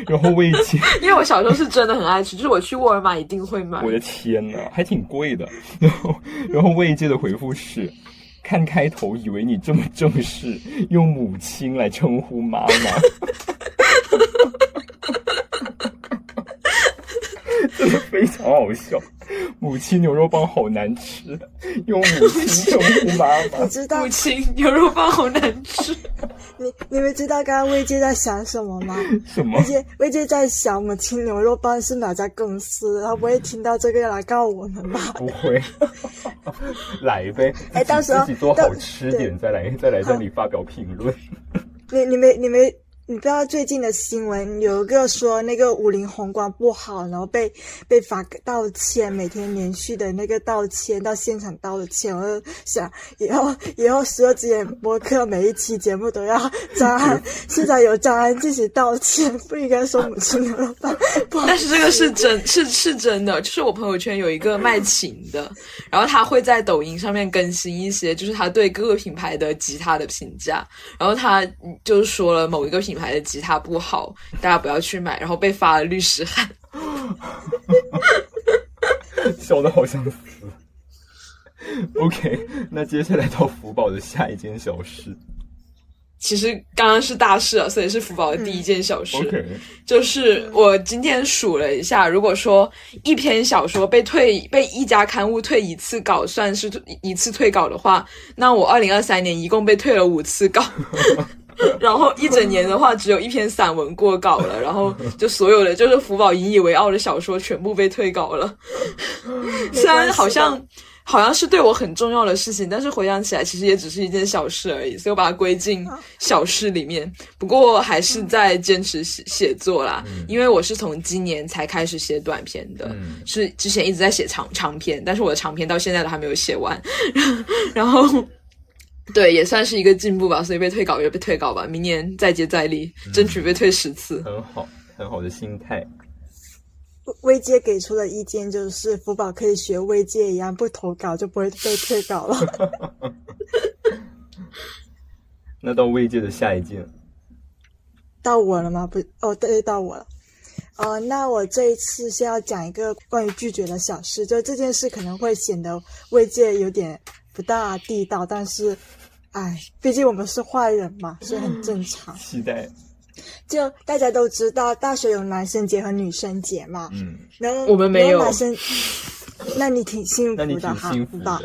然后魏姐，因为我小时候是真的很爱吃，就是我去沃尔玛一定会买我。的天呐，还挺贵的。然后，然后魏界的回复是：看开头以为你这么正式，用母亲来称呼妈妈，[LAUGHS] 真的非常好笑。母亲牛肉棒好难吃，用母亲称呼妈妈你。知道母亲牛肉棒好难吃，你你们知道刚刚魏姐在想什么吗？[LAUGHS] 什么魏？姐魏姐在想母亲牛肉棒是哪家公司，他不会听到这个要来告我们吧？[LAUGHS] 不会，[LAUGHS] 来呗，哎到时候自己做好吃点，再来再来这里发表评论。你你没你没你不知道最近的新闻有一个说那个五菱宏光不好，然后被被罚道歉，每天连续的那个道歉到现场道歉，我就想以后以后十二只眼播客每一期节目都要 [LAUGHS] 张安，现在有张安自己道歉，不应该说母亲牛肉棒不好但是这个是真是是真的，就是我朋友圈有一个卖琴的，然后他会在抖音上面更新一些，就是他对各个品牌的吉他的评价，然后他嗯就说了某一个品牌的吉他不好，大家不要去买，然后被发了律师函。[LAUGHS] 笑得好想死。OK，那接下来到福宝的下一件小事。其实刚刚是大事啊，所以是福宝的第一件小事。OK，就是我今天数了一下，如果说一篇小说被退被一家刊物退一次稿算是一次退稿的话，那我二零二三年一共被退了五次稿。[LAUGHS] [LAUGHS] 然后一整年的话，只有一篇散文过稿了，然后 [LAUGHS] 就所有的就是福宝引以为傲的小说全部被退稿了。[LAUGHS] 虽然好像好像是对我很重要的事情，但是回想起来，其实也只是一件小事而已，所以我把它归进小事里面。不过还是在坚持写写作啦，因为我是从今年才开始写短篇的，嗯是之前一直在写长长篇，但是我的长篇到现在都还没有写完，然后。对，也算是一个进步吧，所以被退稿就被退稿吧，明年再接再厉，争取被退十次。很好，很好的心态。魏界给出的意见就是福宝可以学魏界一样，不投稿就不会被退稿了。[LAUGHS] 那到未界的下一件，到我了吗？不，哦，对，到我了。呃，那我这一次先要讲一个关于拒绝的小事，就这件事可能会显得魏界有点不大地道，但是哎，毕竟我们是坏人嘛，所以很正常。期待，就大家都知道，大学有男生节和女生节嘛，嗯，然后我们没有男生，那你挺幸福的哈，挺幸福吧？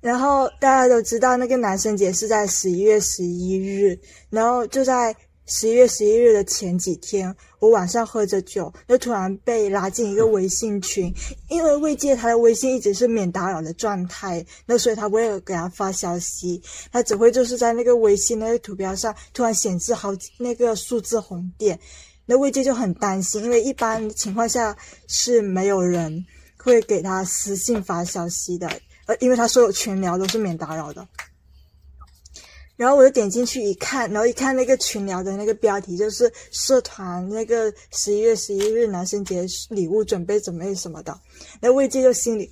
然后大家都知道，那个男生节是在十一月十一日，然后就在十一月十一日的前几天，我晚上喝着酒，就突然被拉进一个微信群，因为未借他的微信一直是免打扰的状态，那所以他不会给他发消息，他只会就是在那个微信那个图标上突然显示好几那个数字红点，那未借就很担心，因为一般情况下是没有人会给他私信发消息的。呃，因为他所有群聊都是免打扰的。然后我就点进去一看，然后一看那个群聊的那个标题就是社团那个十一月十一日男生节礼物准备准备什么的，然后魏界就心里，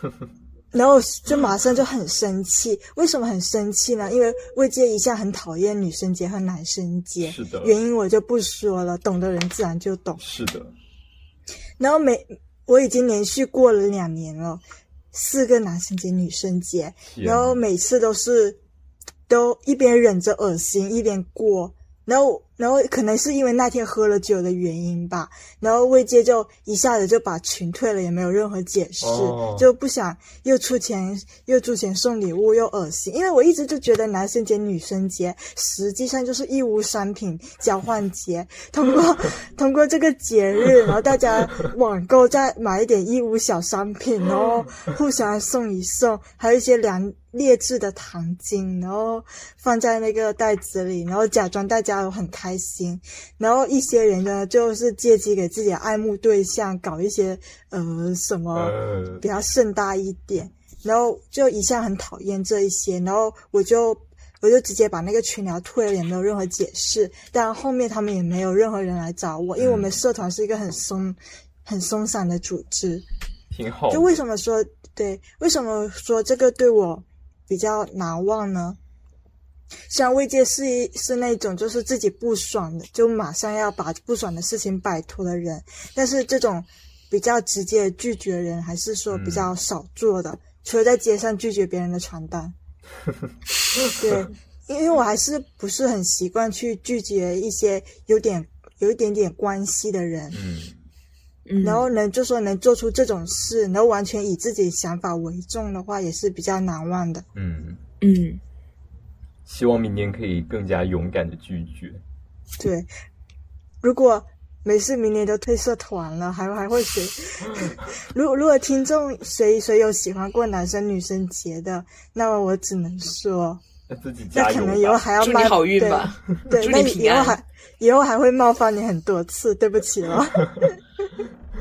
[GASPS] 然后就马上就很生气。为什么很生气呢？因为魏界一向很讨厌女生节和男生节，是的原因我就不说了，懂的人自然就懂。是的，然后每我已经连续过了两年了，四个男生节、女生节，然后每次都是都一边忍着恶心一边过，然后然后可能是因为那天喝了酒的原因吧，然后魏界就一下子就把群退了，也没有任何解释，哦。就不想又出钱又出钱送礼物又恶心，因为我一直就觉得男生节、女生节实际上就是义乌商品交换节，通过 [LAUGHS] 通过这个节日，然后大家网购再买一点义乌小商品，然 [LAUGHS] 后互相送一送，还有一些良劣质的糖精，然后放在那个袋子里，然后假装大家都很开心，然后一些人呢就是借机给自己的爱慕对象搞一些呃什么呃比较盛大一点，然后就一向很讨厌这一些，然后我就我就直接把那个群聊退了，也没有任何解释。但后面他们也没有任何人来找我，因为我们社团是一个很松、很松散的组织。挺好。就为什么说对？为什么说这个对我比较难忘呢？虽然魏界是一是那种就是自己不爽的，就马上要把不爽的事情摆脱的人，但是这种比较直接拒绝人，还是说比较少做的。除了在街上拒绝别人的传单，[LAUGHS] 对，因为我还是不是很习惯去拒绝一些有点有一点点关系的人。嗯，嗯，然后能就说能做出这种事，然后完全以自己想法为重的话，也是比较难忘的。嗯，嗯，希望明年可以更加勇敢的拒绝。对，如果没事，明年都退社团了，还还会谁？[LAUGHS] 如如果听众谁谁有喜欢过男生女生节的，那么我只能说，那自己那可加油吧。能以后还要冒祝你好运吧，对，祝 [LAUGHS] 对，那你平安以后还以后还会冒犯你很多次，对不起了。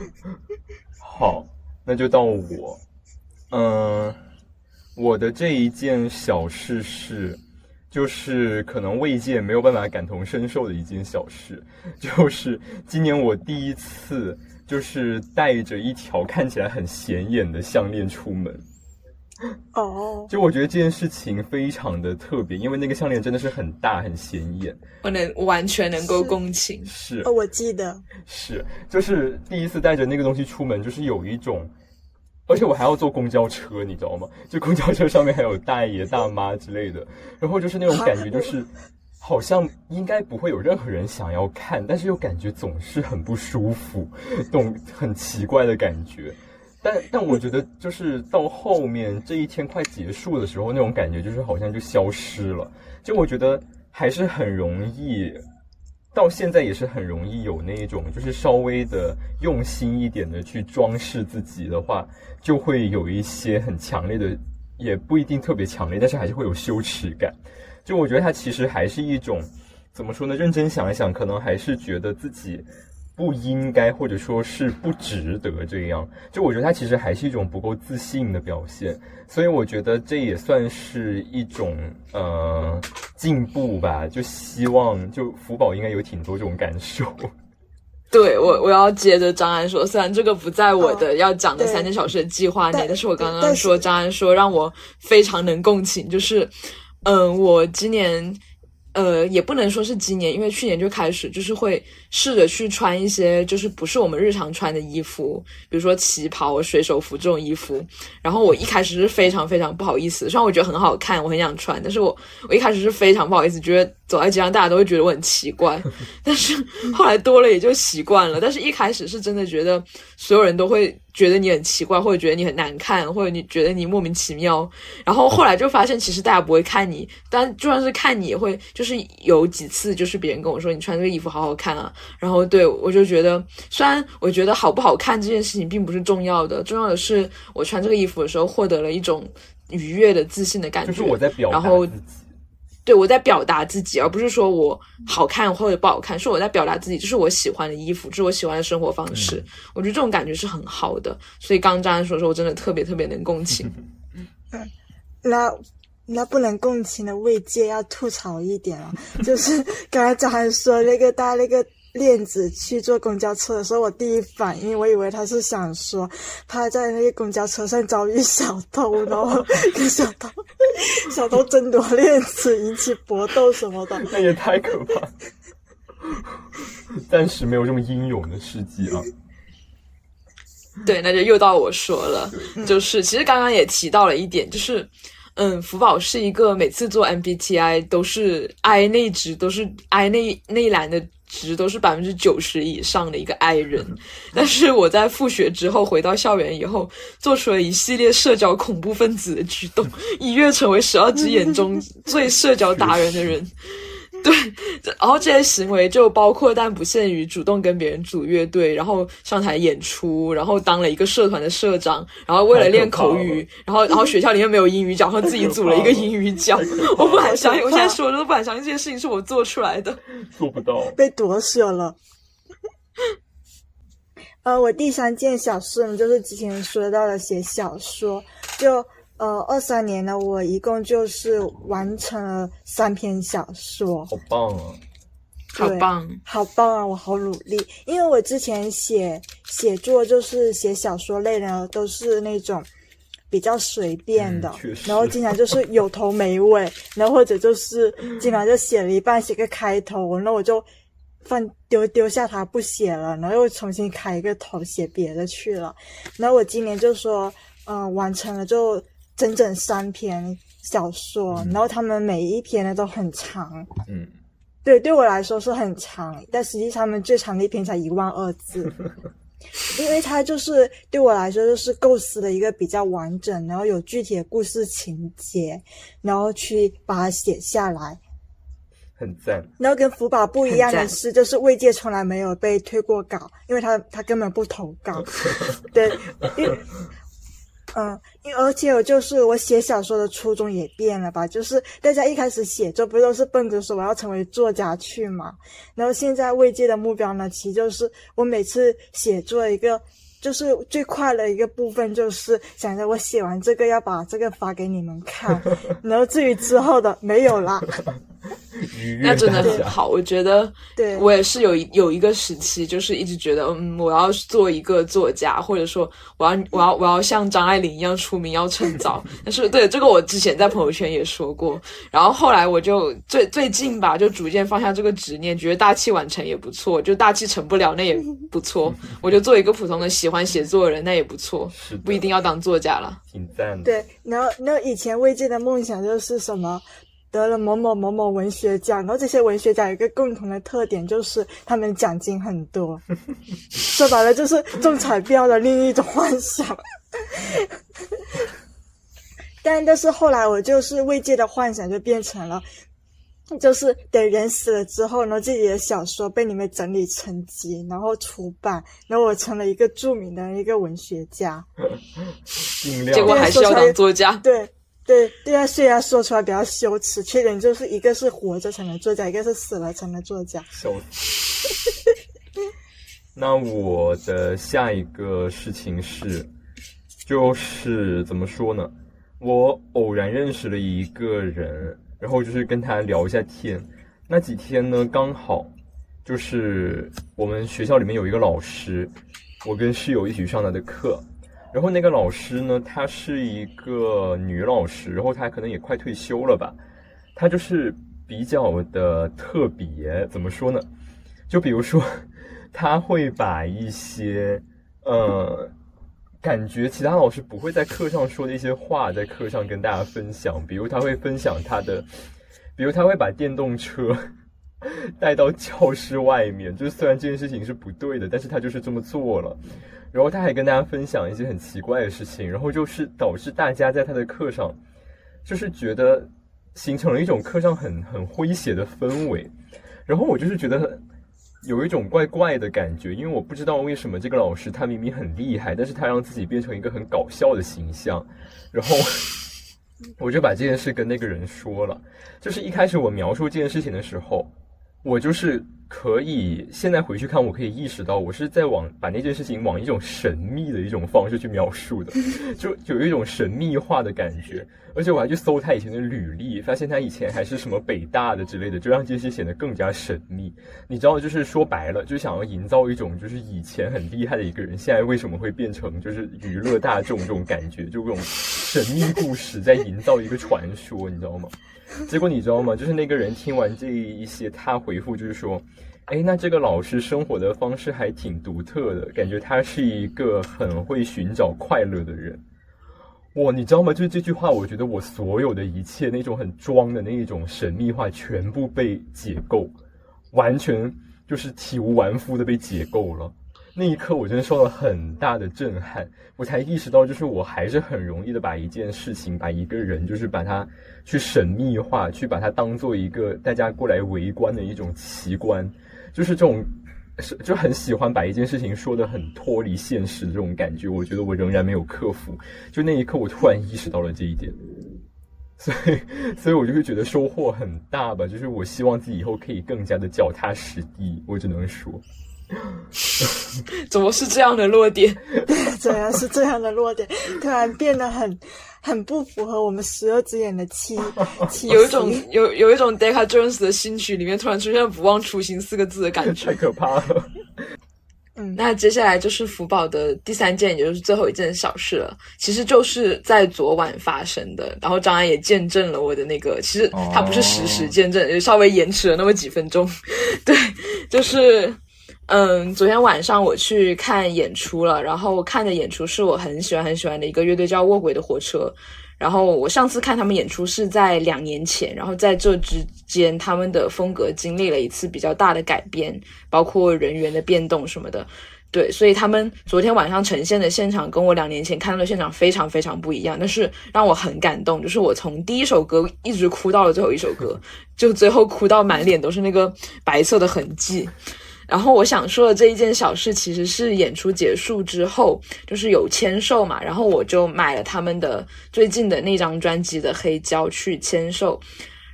[LAUGHS] 好，那就到我。嗯，我的这一件小事是，就是可能未见没有办法感同身受的一件小事，就是今年我第一次就是带着一条看起来很显眼的项链出门。哦，就我觉得这件事情非常的特别，因为那个项链真的是很大很显眼，我能完全能够共情。是哦，我记得，是，就是第一次带着那个东西出门，就是有一种，而且我还要坐公交车，你知道吗？就公交车上面还有大爷大妈之类的，然后就是那种感觉，就是 [LAUGHS] 好像应该不会有任何人想要看，但是又感觉总是很不舒服，懂很奇怪的感觉。但但我觉得，就是到后面这一天快结束的时候，那种感觉就是好像就消失了。就我觉得还是很容易，到现在也是很容易有那一种，就是稍微的用心一点的去装饰自己的话，就会有一些很强烈的，也不一定特别强烈，但是还是会有羞耻感。就我觉得他其实还是一种，怎么说呢？认真想一想，可能还是觉得自己不应该，或者说是不值得这样。就我觉得它其实还是一种不够自信的表现，所以我觉得这也算是一种呃进步吧。就希望就福宝应该有挺多这种感受。对我，我要接着张安说，虽然这个不在我的哦要讲的三件小事的计划内，但但是我刚刚说张安说让我非常能共情，就是，嗯，我今年呃，也不能说是今年，因为去年就开始，就是会试着去穿一些就是不是我们日常穿的衣服，比如说旗袍、水手服这种衣服。然后我一开始是非常非常不好意思，虽然我觉得很好看，我很想穿，但是我我一开始是非常不好意思，觉得走在街上大家都会觉得我很奇怪。[LAUGHS] 但是后来多了也就习惯了，但是一开始是真的觉得所有人都会。觉得你很奇怪，或者觉得你很难看，或者你觉得你莫名其妙，然后后来就发现其实大家不会看你，但就算是看你，也会就是有几次就是别人跟我说你穿这个衣服好好看啊，然后对我就觉得，虽然我觉得好不好看这件事情并不是重要的，重要的是我穿这个衣服的时候获得了一种愉悦的自信的感觉，就是我在表达自己。对，我在表达自己，而不是说我好看或者不好看，是我在表达自己，这是我喜欢的衣服，这是我喜欢的生活方式。我觉得这种感觉是很好的，所以刚张安说说，我真的特别特别能共情。[LAUGHS] 嗯，那那不能共情的慰藉要吐槽一点了，就是刚才张安说那个大那个。链子去坐公交车的时候，我第一反应，我以为他是想说他在那个公交车上遭遇小偷，然后跟 [LAUGHS] 小偷小偷争夺链子，引起搏斗什么的。那也太可怕，[LAUGHS] 暂时没有这么英勇的事迹啊。对，那就又到我说了，就是其实刚刚也提到了一点，就是嗯，福宝是一个每次做 MBTI 都是 I 内值都是 I 内内栏的。值都是百分之九十以上的一个 I 人，[LAUGHS] 但是我在复学之后回到校园以后，做出了一系列社交恐怖分子的举动，一跃成为十二只眼中最社交达人的人。对，然后这些行为就包括但不限于主动跟别人组乐队，然后上台演出，然后当了一个社团的社长，然后为了练口语，然后然后学校里面没有英语角，然后自己组了一个英语角。我不敢相信，我现在说的都不敢相信这件事情是我做出来的，[LAUGHS] 做不到，[LAUGHS] 被夺舍了。呃，我第三件小事呢，就是之前说到的写小说，就。呃，二三年呢，我一共就是完成了三篇小说，好棒啊！好棒，好棒啊！我好努力，因为我之前写写作就是写小说类的，都是那种比较随便的，然后经常就是有头没尾，然后或者就是经常就写了一半，写个开头，那我就放丢丢下它不写了，然后又重新开一个头写别的去了。然后我今年就说，嗯，完成了就。整整三篇小说，然后他们每一篇呢都很长。嗯，对，对我来说是很长，但实际上他们最长的一篇才一万二字，[LAUGHS] 因为它就是对我来说就是构思的一个比较完整，然后有具体的故事情节，然后去把它写下来，很赞。然后跟福宝不一样的是，就是魏界从来没有被推过稿，因为他他根本不投稿。[LAUGHS] 对，因为。嗯，因而且我就是我写小说的初衷也变了吧，就是大家一开始写作不都是奔着说我要成为作家去嘛，然后现在未接的目标呢，其实就是我每次写作一个，就是最快的一个部分，就是想着我写完这个要把这个发给你们看，[LAUGHS] 然后至于之后的没有啦。[LAUGHS] 那真的很好，我觉得，对我也是有有一个时期，就是一直觉得，嗯，我要做一个作家，或者说，我要我要我要像张爱玲一样出名，要趁早。[LAUGHS] 但是，对这个我之前在朋友圈也说过，然后后来我就最最近吧，就逐渐放下这个执念，觉得大器晚成也不错，就大器成不了那也不错，[LAUGHS] 我就做一个普通的喜欢写作的人，那也不错，不一定要当作家了。挺赞的。对，然后那以前未见的梦想就是什么？得了某某某某文学奖，然后这些文学奖有一个共同的特点，就是他们奖金很多。[LAUGHS] 说白了，就是中彩票的另一种幻想。但但是后来，我就是未界的幻想就变成了，就是等人死了之后呢，自己的小说被你们整理成集，然后出版，然后我成了一个著名的一个文学家。[LAUGHS] 结果还是要当作家。对。对对啊，虽然说出来比较羞耻，缺点就是一个是活着才能作家，一个是死了才能作家。羞耻。[LAUGHS] 那我的下一个事情是，就是怎么说呢？我偶然认识了一个人，然后就是跟他聊一下天。那几天呢，刚好就是我们学校里面有一个老师，我跟室友一起上他的课。然后那个老师呢，她是一个女老师，然后她可能也快退休了吧。她就是比较的特别，怎么说呢？就比如说，她会把一些呃，感觉其他老师不会在课上说的一些话，在课上跟大家分享。比如她会分享她的，比如她会把电动车 [LAUGHS] 带到教室外面，就是虽然这件事情是不对的，但是他就是这么做了。然后他还跟大家分享一些很奇怪的事情，然后就是导致大家在他的课上，就是觉得形成了一种课上很很诙谐的氛围。然后我就是觉得。有一种怪怪的感觉，因为我不知道为什么这个老师他明明很厉害，但是他让自己变成一个很搞笑的形象，然后我就把这件事跟那个人说了。就是一开始我描述这件事情的时候，我就是。可以，现在回去看，我可以意识到，我是在往把那件事情往一种神秘的一种方式去描述的，[LAUGHS] 就有一种神秘化的感觉。而且我还去搜他以前的履历，发现他以前还是什么北大的之类的，就让这些显得更加神秘。你知道，就是说白了，就想要营造一种就是以前很厉害的一个人，现在为什么会变成就是娱乐大众这种感觉，就这种神秘故事在营造一个传说，你知道吗？[LAUGHS] 结果你知道吗？就是那个人听完这一些，他回复就是说：“哎，那这个老师生活的方式还挺独特的，感觉他是一个很会寻找快乐的人。”哇，你知道吗？就是这句话，我觉得我所有的一切那种很装的那一种神秘化，全部被解构，完全就是体无完肤的被解构了。那一刻，我真的受了很大的震撼，我才意识到，就是我还是很容易的把一件事情、把一个人，就是把它去神秘化，去把它当做一个大家过来围观的一种奇观，就是这种，是就很喜欢把一件事情说的很脱离现实这种感觉。我觉得我仍然没有克服。就那一刻，我突然意识到了这一点，所以，所以我就会觉得收获很大吧。就是我希望自己以后可以更加的脚踏实地。我只能说。[LAUGHS] 怎么是这样的落点？[LAUGHS] 怎样是这样的落点？突然变得很很不符合我们十二只眼的气气。[LAUGHS] 有一种有有一种 Deca Jones 的新曲里面突然出现“不忘初心”四个字的感觉，太可怕了。嗯，那接下来就是福宝的第三件，也就是最后一件小事了。其实就是在昨晚发生的，然后张安也见证了我的那个，其实他不是实时见证，也稍微延迟了那么几分钟。对，就是。嗯，昨天晚上我去看演出了，然后看的演出是我很喜欢很喜欢的一个乐队，叫卧轨的火车。然后我上次看他们演出是在两年前，然后在这之间，他们的风格经历了一次比较大的改变，包括人员的变动什么的。对，所以他们昨天晚上呈现的现场跟我两年前看到的现场非常非常不一样，但是让我很感动，就是我从第一首歌一直哭到了最后一首歌，就最后哭到满脸都是那个白色的痕迹。然后我想说的这一件小事，其实是演出结束之后，就是有签售嘛，然后我就买了他们的最近的那张专辑的黑胶去签售。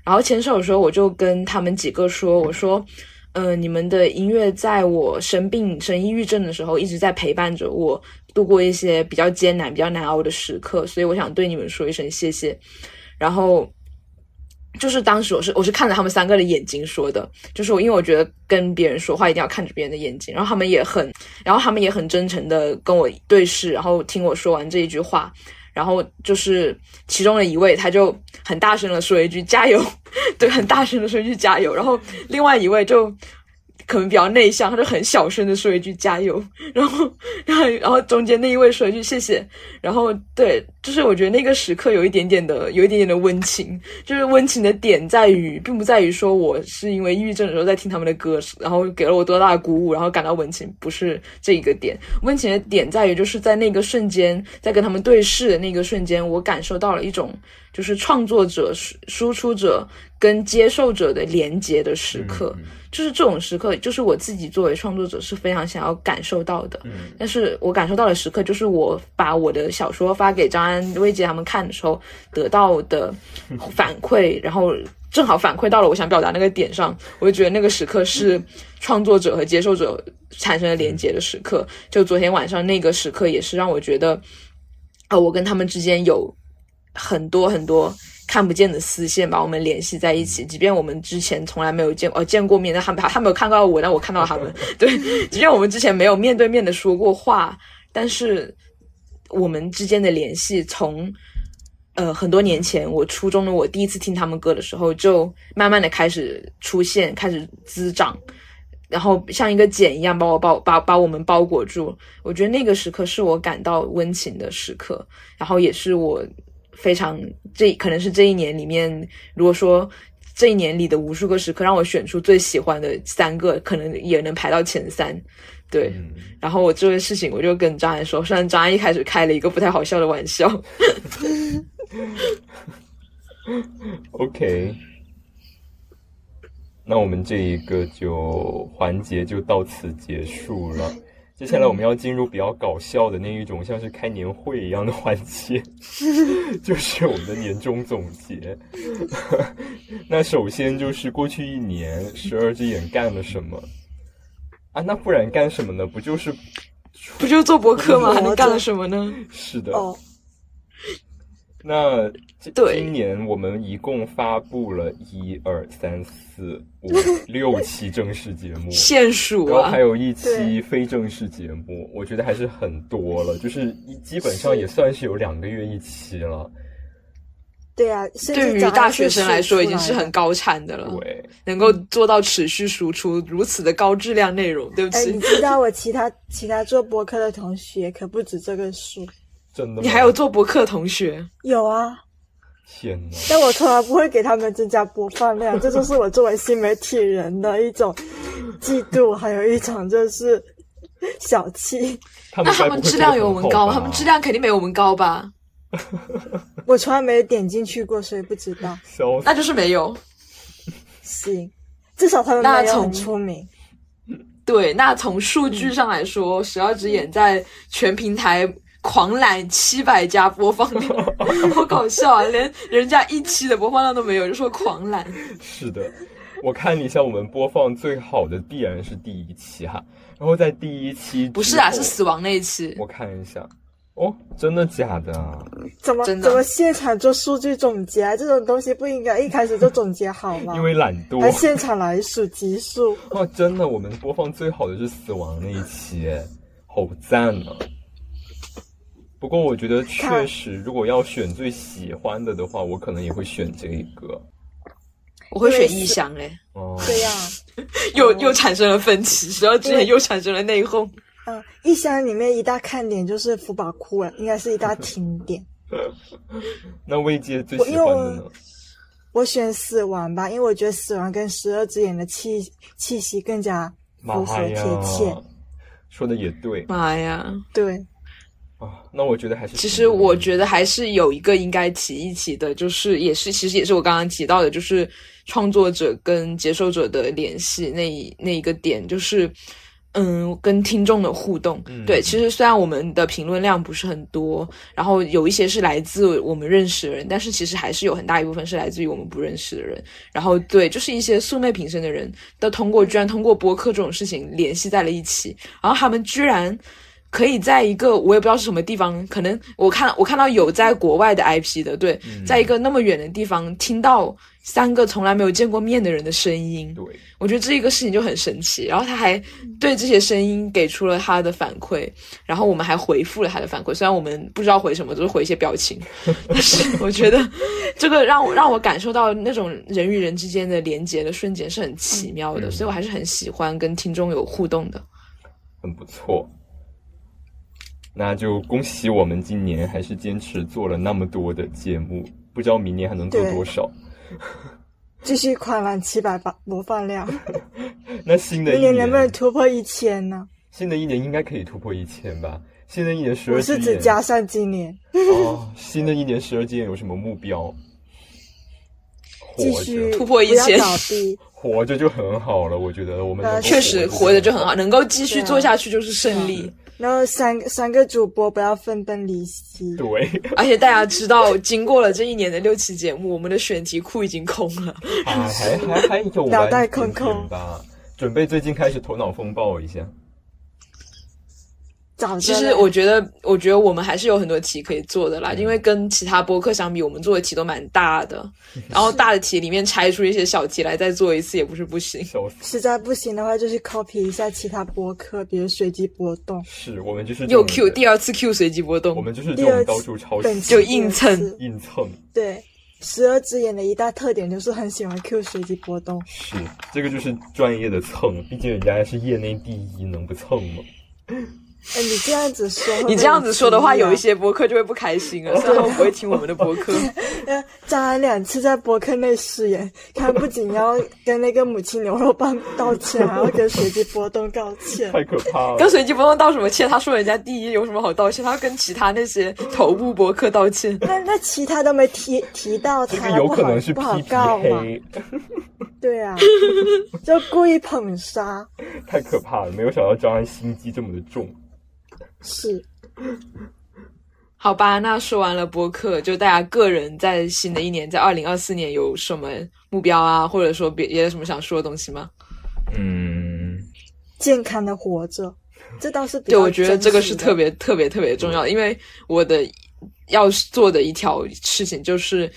然后签售的时候，我就跟他们几个说：“我说，嗯，你们的音乐在我生病、生抑郁症的时候，一直在陪伴着我度过一些比较艰难、比较难熬的时刻，所以我想对你们说一声谢谢。”然后。就是当时我是我是看着他们三个的眼睛说的，就是我因为我觉得跟别人说话一定要看着别人的眼睛，然后他们也很，然后他们也很真诚的跟我对视，然后听我说完这一句话，然后就是其中的一位他就很大声的说一句加油，[LAUGHS] 对，很大声的说一句加油，然后另外一位就。可能比较内向，他就很小声的说一句加油，然后，[LAUGHS] 然后，然后中间那一位说一句谢谢，然后对，就是我觉得那个时刻有一点点的，有一点点的温情，就是温情的点在于，并不在于说我是因为抑郁症的时候在听他们的歌，然后给了我多大的鼓舞，然后感到温情，不是这一个点，温情的点在于就是在那个瞬间，在跟他们对视的那个瞬间，我感受到了一种就是创作者、输输出者跟接受者的连接的时刻。就是这种时刻，就是我自己作为创作者是非常想要感受到的。嗯，但是我感受到的时刻，就是我把我的小说发给张安、薇姐他们看的时候得到的反馈，然后正好反馈到了我想表达那个点上，我就觉得那个时刻是创作者和接受者产生了连接的时刻。就昨天晚上那个时刻，也是让我觉得，啊，我跟他们之间有很多很多。看不见的丝线把我们联系在一起，即便我们之前从来没有见哦见过面，但他们他没有看到我，但我看到他们。[LAUGHS] 对，即便我们之前没有面对面的说过话，但是我们之间的联系从呃，很多年前，我初中的我第一次听他们歌的时候，就慢慢的开始出现，开始滋长，然后像一个茧一样把我包把把我们包裹住。我觉得那个时刻是我感到温情的时刻，然后也是我非常这可能是这一年里面，如果说这一年里的无数个时刻让我选出最喜欢的三个，可能也能排到前三。对，嗯然后我这件事情我就跟张安说，虽然张安一开始开了一个不太好笑的玩笑。[LAUGHS] OK，那我们这一个就环节就到此结束了。接下来我们要进入比较搞笑的那一种，像是开年会一样的环节，[LAUGHS] 就是我们的年终总结。[LAUGHS] 那首先就是过去一年十二只眼干了什么啊？那不然干什么呢？不就是不就做博客吗？活 [LAUGHS] 着还能干了什么呢？是的？哦，那今年我们一共发布了一二三四五 [LAUGHS] 六期正式节目，[LAUGHS] 限数啊然后还！有一期非正式节目，我觉得还是很多了，就是一基本上也算是有两个月一期了。对啊，对于大学生来说，已经是很高产的了。对，能够做到持续输出如此的高质量内容，对不哎，起你，知道我其他其他做播客的同学可不止这个数，真的吗？你还有做播客同学，有啊，天呐！但我从来不会给他们增加播放量，这就是我作为新媒体人的一种嫉妒，还有一种就是小气。那他们质量有我们高吗？他们质量肯定没我们高吧？[LAUGHS] 我从来没有点进去过，所以不知道。那就是没有。行，至少他们那从没有很出名。对，那从数据上来说，十二只眼在全平台狂揽七百加播放量，[LAUGHS] 好搞笑啊！连人家一期的播放量都没有，就说狂揽。是的，我看了一下，我们播放最好的必然是第一期哈，然后在第一期不是啊，是死亡那一期。我看一下，哦，真的假的啊？怎么怎么现场做数据总结啊？这种东西不应该一开始就总结好吗？因为懒惰还现场来数集数，[LAUGHS] 哦，真的，我们播放最好的是死亡那一期，哎好赞啊！不过我觉得确看实，如果要选最喜欢的的话，我可能也会选这一个。我会选异乡哎，哦，对呀、[LAUGHS] 又又产生了分歧，然后之前又产生了内讧。嗯，一箱里面一大看点就是福宝库了，应该是一大听点。[LAUGHS] 那未接最喜欢的呢？我选死亡吧，因为我觉得死亡跟十二只眼的气气息更加符合贴切。，说的也对妈呀！对，啊。那我觉得还是其实我觉得还是有一个应该提一提的，就是也是其实也是我刚刚提到的，就是创作者跟接受者的联系那一那一个点，就是嗯跟听众的互动。嗯对，其实虽然我们的评论量不是很多，然后有一些是来自我们认识的人，但是其实还是有很大一部分是来自于我们不认识的人。然后对，就是一些素昧平生的人，都通过居然通过播客这种事情联系在了一起，然后他们居然。可以在一个我也不知道是什么地方，可能我看我看到有在国外的 IP 的，对，在一个那么远的地方听到三个从来没有见过面的人的声音，对，我觉得这一个事情就很神奇。然后他还对这些声音给出了他的反馈，然后我们还回复了他的反馈，虽然我们不知道回什么，就是回一些表情，[LAUGHS] 但是我觉得这个让我让我感受到那种人与人之间的连接的瞬间是很奇妙的，嗯所以我还是很喜欢跟听众有互动的。很不错。那就恭喜我们今年还是坚持做了那么多的节目，不知道明年还能做多少。继续狂揽七百播播放量，[LAUGHS] 那新的一年年能不能突破一千呢？新的一年应该可以突破一千吧？新的一年十二我是指加上今年，哦，新的一年十二今年有什么目标？继续，突破一千。活着就很好了。我觉得我们确实活着就很好，能够继续做下去就是胜利。然后三三个主播不要分崩离析。对，[LAUGHS] 而且大家知道，经过了这一年的六期节目，我们的选题库已经空了。啊，还还还有脑袋空空吧。准备最近开始头脑风暴一下。其实我觉得，我觉得我们还是有很多题可以做的啦，因为跟其他播客相比，我们做的题都蛮大的，[LAUGHS] 然后大的题里面拆出一些小题来再做一次也不是不行。实在不行的话，就是 copy 一下其他播客，比如随机波动。是我们就是这又 Q 第二次 Q 随机波动，我们就是这第二种次高处超本时就硬蹭硬蹭。对，十二只眼的一大特点就是很喜欢 Q 随机波动。是，这个就是专业的蹭，毕竟人家是业内第一，能不蹭吗？[LAUGHS] 哎，你这样子说，你这样子说的话，有一些播客就会不开心了，所以他们不会听我们的播客。[LAUGHS] 呃，张安两次在播客内失言，他不仅要跟那个母亲牛肉棒道歉，还要跟随机波动道歉。太可怕了跟！随机波动道什么歉？他说人家第一有什么好道歉？他要跟其他那些头部播客道歉。那那其他都没提提到这个他，有可能是不好 P P 告嘛？黑，对啊，就故意捧杀，[LAUGHS] 太可怕了！没有想到张安心机这么的重。是好吧，那说完了播客，就大家个人在新的一年，在二零二四年有什么目标啊，或者说别也有什么想说的东西吗？嗯，健康的活着，这倒是对，我觉得这个是特别特别特别重要的，因为我的要做的一条事情就是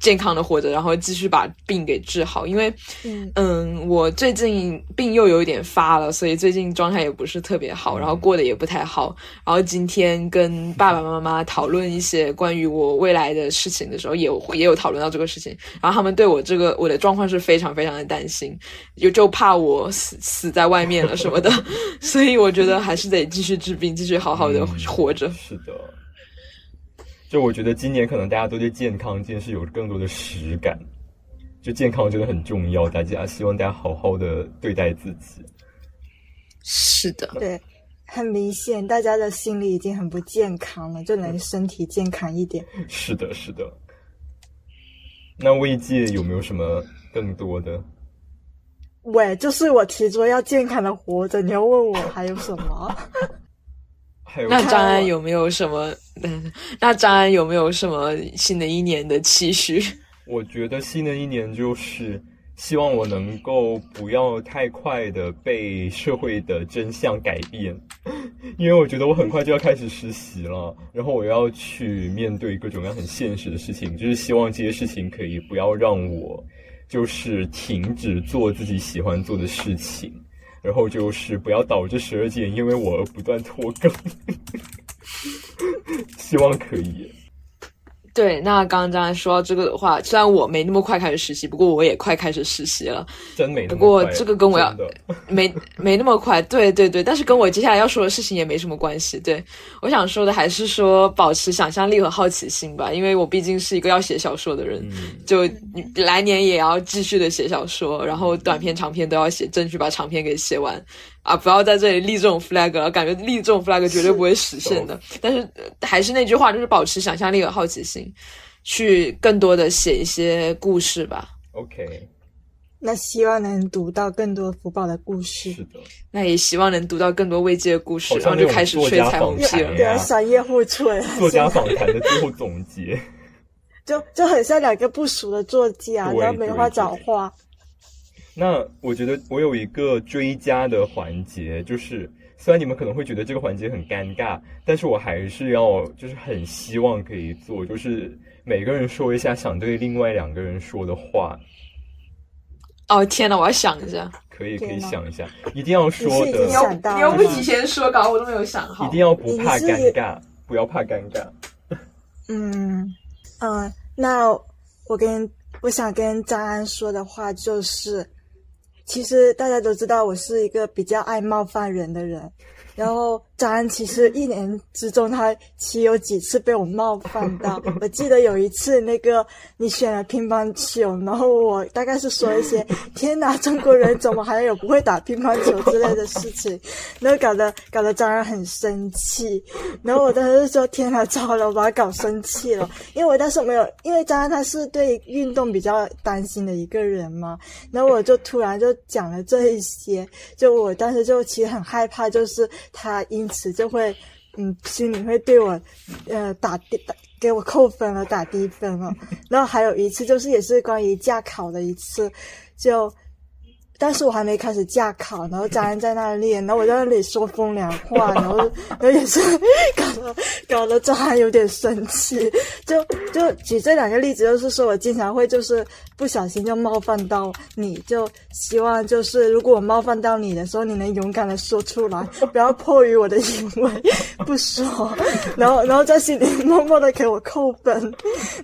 健康的活着，然后继续把病给治好。因为，嗯嗯，我最近病又有一点发了，所以最近状态也不是特别好，然后过得也不太好。然后今天跟爸爸妈妈讨论一些关于我未来的事情的时候，也有也有讨论到这个事情。然后他们对我这个我的状况是非常非常的担心，就就怕我死死在外面了什么的。[LAUGHS] 所以我觉得还是得继续治病，继续好好的嗯活着。是的。就我觉得今年可能大家都对健康这件事有更多的实感，就健康真的很重要，大家希望大家好好的对待自己。是的，对，很明显大家的心理已经很不健康了，就能身体健康一点。是的，是的。那慰藉有没有什么更多的？喂，就是我提出要健康的活着，你要问我还有什么？还有那张安有没有什么？嗯，[LAUGHS] 那张安有没有什么新的一年的期许？我觉得新的一年就是希望我能够不要太快的被社会的真相改变，[LAUGHS] 因为我觉得我很快就要开始实习了，然后我要去面对各种各样很现实的事情，就是希望这些事情可以不要让我就是停止做自己喜欢做的事情。然后就是不要导致十二件因为我而不断拖更，[LAUGHS] 希望可以。对，那刚刚说到这个的话，虽然我没那么快开始实习，不过我也快开始实习了。真没那么不过这个跟我要 [LAUGHS] 没没那么快，对对对，但是跟我接下来要说的事情也没什么关系。对我想说的还是说保持想象力和好奇心吧，因为我毕竟是一个要写小说的人，嗯就来年也要继续的写小说，然后短篇、长篇都要写，争取把长篇给写完啊！不要在这里立这种 flag 了，感觉立这种 flag 绝对不会实现的。但是、呃还是那句话，就是保持想象力和好奇心，去更多的写一些故事吧。OK，那希望能读到更多福宝的故事是。的，那也希望能读到更多慰藉的故事，然后就开始吹彩虹屁了。对啊，商业互吹，作家访谈的最后总结。[LAUGHS] 就就很像两个不熟的作家，然后没话找话。那我觉得我有一个追加的环节，就是虽然你们可能会觉得这个环节很尴尬，但是我还是要就是很希望可以做，就是每个人说一下想对另外两个人说的话，哦天哪，我要想一下。可以可以想一下，一定要说的，想到你又不提前说搞，我都没有想好。一定要不怕尴尬，不要怕尴尬。嗯嗯，那我跟我想跟张安说的话就是，其实大家都知道我是一个比较爱冒犯人的人，然后张安其实一年之中他其有几次被我冒犯到，[LAUGHS] 我记得有一次那个你选了乒乓球，然后我大概是说一些天哪，中国人怎么还有不会打乒乓球之类的事情，然后搞得搞得张安很生气，然后我当时就说天哪，糟了，我把他搞生气了，因为我当时没有，因为张安他是对运动比较担心的一个人嘛，然后我就突然就讲了这一些，就我当时就其实很害怕，就是他因此就会。嗯，心里会对我，呃，打低打给我扣分了，打低分了。然后还有一次，就是也是关于驾考的一次，就但是我还没开始驾考，然后家人在那里，然后我在那里说风凉话，然后然后也是搞得搞得张翰有点生气。就就举这两个例子，就是说我经常会就是不小心就冒犯到你，就希望就是如果我冒犯到你的时候，你能勇敢的说出来，不要迫于我的因为不说，[LAUGHS] 然后然后在心里默默的给我扣分，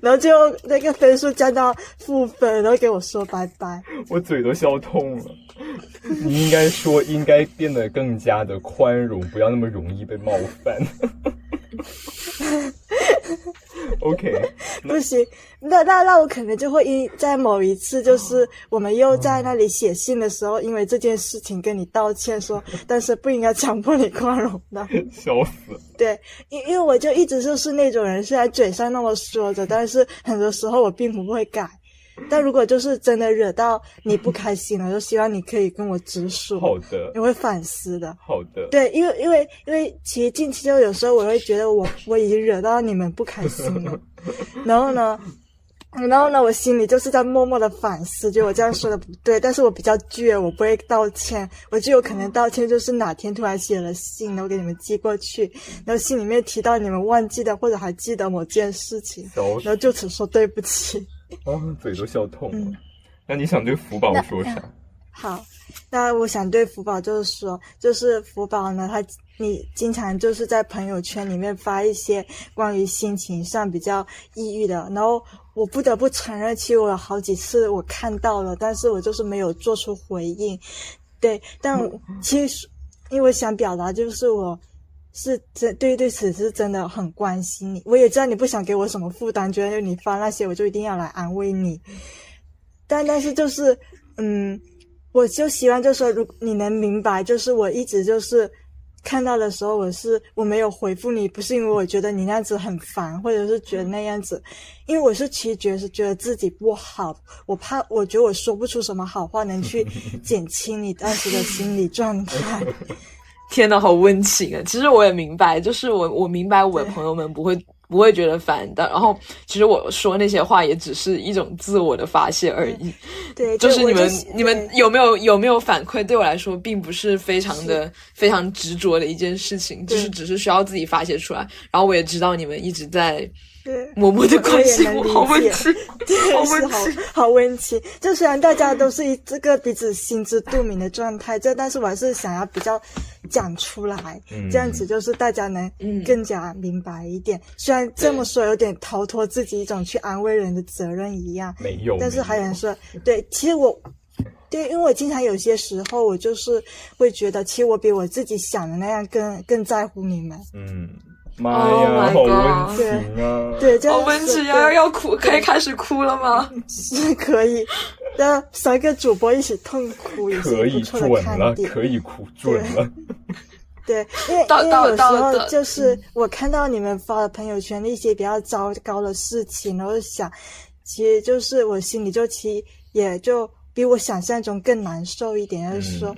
然后就那个分数降到负分，然后给我说拜拜。我嘴都笑痛了。[LAUGHS] 你应该说，应该变得更加的宽容，不要那么容易被冒犯。[LAUGHS] OK，不行，那那那我可能就会因在某一次，就是我们又在那里写信的时候，因为这件事情跟你道歉说，[LAUGHS] 但是不应该强迫你宽容的。笑死！对，因因为我就一直就是那种人，虽然嘴上那么说着，但是很多时候我并不会改。但如果就是真的惹到你不开心了，就希望你可以跟我直说。好的，你会反思的。好的，对，因为因为因为其实近期就有时候我会觉得我我已经惹到你们不开心了，[LAUGHS] 然后呢，然后呢，我心里就是在默默的反思，就我这样说的不对，但是我比较倔，我不会道歉，我就有可能道歉就是哪天突然写了信，然后给你们寄过去，然后信里面提到你们忘记的或者还记得某件事情，然后就此说对不起。啊，嘴都笑痛了。那你想对福宝说啥？好，那我想对福宝就是说，就是福宝呢，他你经常就是在朋友圈里面发一些关于心情上比较抑郁的，然后我不得不承认，其实我有好几次我看到了，但是我就是没有做出回应。对，但其实因为想表达就是我。是真对对此是真的很关心你，我也知道你不想给我什么负担，觉得你发那些我就一定要来安慰你。但但是就是，嗯，我就希望就是说，如你能明白，就是我一直就是看到的时候，我是我没有回复你，不是因为我觉得你那样子很烦，或者是觉得那样子，因为我是其实觉得觉得自己不好，我怕我觉得我说不出什么好话能去减轻你当时的心理状态。天呐，好温情啊！其实我也明白，就是我我明白我的朋友们不会不会觉得烦的。然后其实我说那些话也只是一种自我的发泄而已。对，就是你们你们有没有有没有反馈？对我来说，并不是非常的非常执着的一件事情，就是只是需要自己发泄出来。然后我也知道你们一直在。对，默默的关心我，[LAUGHS] 好温馨，对，好温情，好温馨。就虽然大家都是一这个彼此心知肚明的状态，这但是我还是想要比较讲出来，这样子就是大家能更加明白一点。虽然这么说有点逃脱自己一种去安慰人的责任一样，没有，但是还想说，对，其实我，对，因为我经常有些时候我就是会觉得，其实我比我自己想的那样更更在乎你们，嗯。妈呀，好温情啊！对，好温情啊！要哭，可以开始哭了吗？是可以，那三个主播一起痛哭也可以准了，可以哭准了。对，因为因为有时候就是我看到你们发的朋友圈一些比较糟糕的事情，然后想，其实就是我心里就其实也就比我想象中更难受一点，就是说。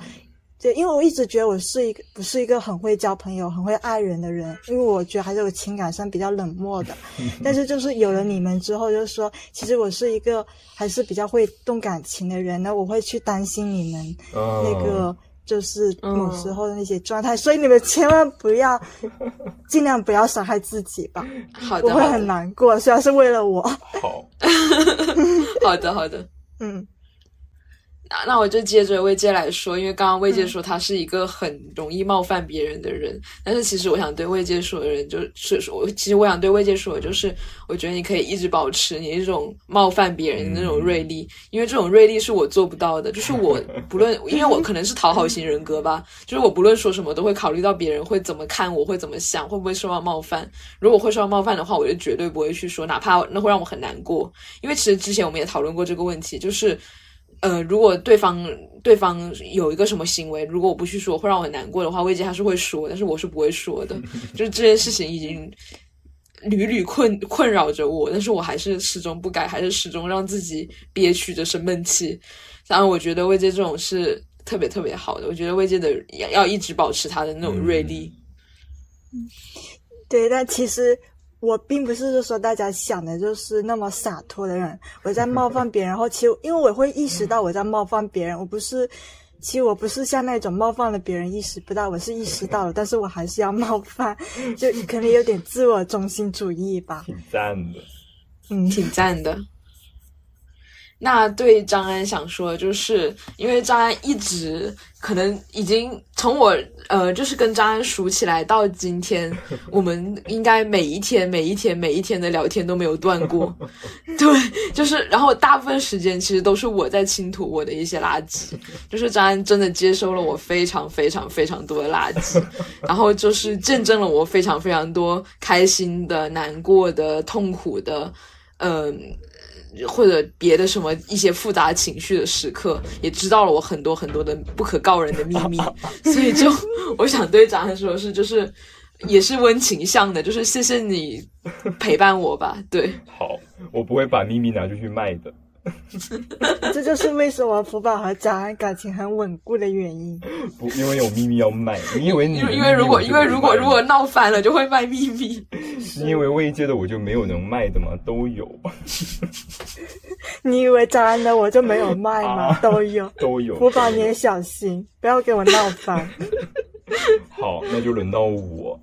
对，因为我一直觉得我是一个不是一个很会交朋友、很会爱人的人，因为我觉得还是我情感上比较冷漠的。[LAUGHS] 但是就是有了你们之后，就是说，其实我是一个还是比较会动感情的人。那我会去担心你们那个就是有时候的那些状态，所以你们千万不要尽量不要伤害自己吧。[LAUGHS] 好的，我会很难过，虽然是为了我。好，[LAUGHS] 好的，好的，嗯。那那我就接着魏界来说，因为刚刚魏界说他是一个很容易冒犯别人的人，但是其实我想对魏界说的人就是说，我其实我想对魏界说的就是，我觉得你可以一直保持你这种冒犯别人的那种锐利，因为这种锐利是我做不到的，就是我 [LAUGHS] 不论，因为我可能是讨好型人格吧，就是我不论说什么都会考虑到别人会怎么看我，会怎么想，会不会受到冒犯。如果会受到冒犯的话，我就绝对不会去说，哪怕那会让我很难过。因为其实之前我们也讨论过这个问题，就是。呃，如果对方对方有一个什么行为，如果我不去说，会让我很难过的话，魏姐他是会说，但是我是不会说的。[LAUGHS] 就是这件事情已经屡屡困困扰着我，但是我还是始终不改，还是始终让自己憋屈着生闷气。当然后我觉得魏姐这种是特别特别好的，我觉得魏姐的要要一直保持他的那种锐利。嗯，对，但其实。我并不是说大家想的就是那么洒脱的人，我在冒犯别人，然后其实因为我会意识到我在冒犯别人，我不是，其实我不是像那种冒犯了别人意识不到，我是意识到了，但是我还是要冒犯，[LAUGHS] 就可能有点自我中心主义吧。挺赞的。嗯，挺赞的。那对张安想说，就是因为张安一直可能已经从我呃，就是跟张安熟起来到今天，我们应该每一天、每一天、每一天的聊天都没有断过。[LAUGHS] 对，就是然后大部分时间其实都是我在倾吐我的一些垃圾，就是张安真的接收了我非常非常非常多的垃圾，然后就是见证了我非常非常多开心的、难过的、痛苦的。嗯，或者别的什么一些复杂情绪的时刻，也知道了我很多很多的不可告人的秘密，[LAUGHS] 所以就我想对张翰说，是就是也是温情向的，就是谢谢你陪伴我吧。对，好，我不会把秘密拿出去卖的。[LAUGHS] 这就是为什么福宝和张安感情很稳固的原因。不，因为有秘密要卖。你以为你因为如果因为如果如果闹翻了，就会卖秘密。[LAUGHS] 你以为未接的我就没有能卖的吗？都有。[LAUGHS] 你以为张安的我就没有卖吗？都有，都有。福宝你也小心，不要给我闹翻。好，那就轮到我。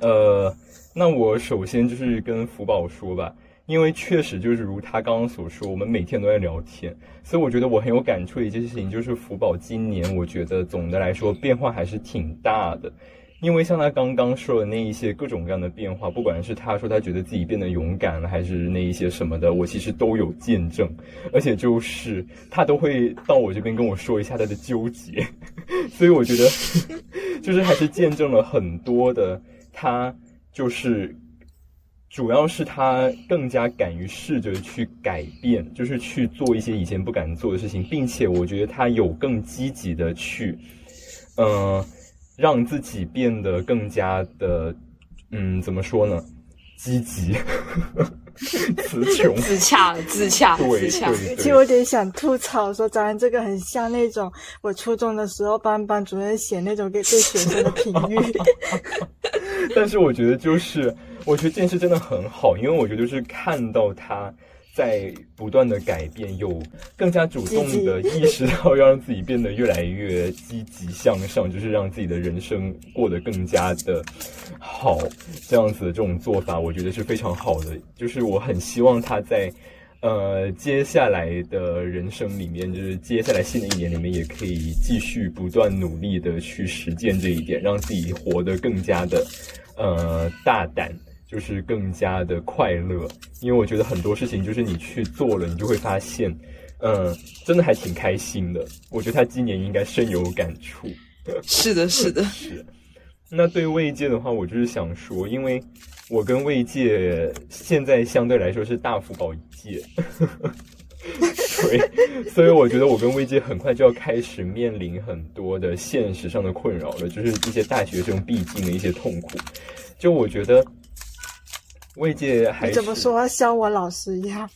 呃，那我首先就是跟福宝说吧。因为确实就是如他刚刚所说，我们每天都在聊天，所以我觉得我很有感触的一件事情就是福宝今年，我觉得总的来说变化还是挺大的。因为像他刚刚说的那一些各种各样的变化，不管是他说他觉得自己变得勇敢了，还是那一些什么的，我其实都有见证，而且就是他都会到我这边跟我说一下他的纠结，[LAUGHS] 所以我觉得 [LAUGHS] 就是还是见证了很多的他就是。主要是他更加敢于试着去改变，就是去做一些以前不敢做的事情，并且我觉得他有更积极的去，嗯，让自己变得更加的，嗯，怎么说呢？积极，词穷，自洽，自洽，自，洽。其实我有点想吐槽说，咱这个很像那种我初中的时候班班主任写那种给对学生的评语。[LAUGHS] [LAUGHS] 但是我觉得就是。我觉得这件事真的很好，因为我觉得就是看到他在不断的改变，有更加主动的意识到要让自己变得越来越积极向上，就是让自己的人生过得更加的好，这样子的这种做法，我觉得是非常好的。就是我很希望他在呃接下来的人生里面，就是接下来新的一年里面，也可以继续不断努力的去实践这一点，让自己活得更加的呃大胆。就是更加的快乐，因为我觉得很多事情就是你去做了，你就会发现，嗯，真的还挺开心的。我觉得他今年应该深有感触。是的，是的，[LAUGHS] 是。那对魏界的话，我就是想说，因为我跟魏界现在相对来说是大福宝一届，[LAUGHS] 对，所以我觉得我跟魏界很快就要开始面临很多的现实上的困扰了，就是一些大学生必经的一些痛苦。就我觉得。魏界还怎么说？像我老师一样，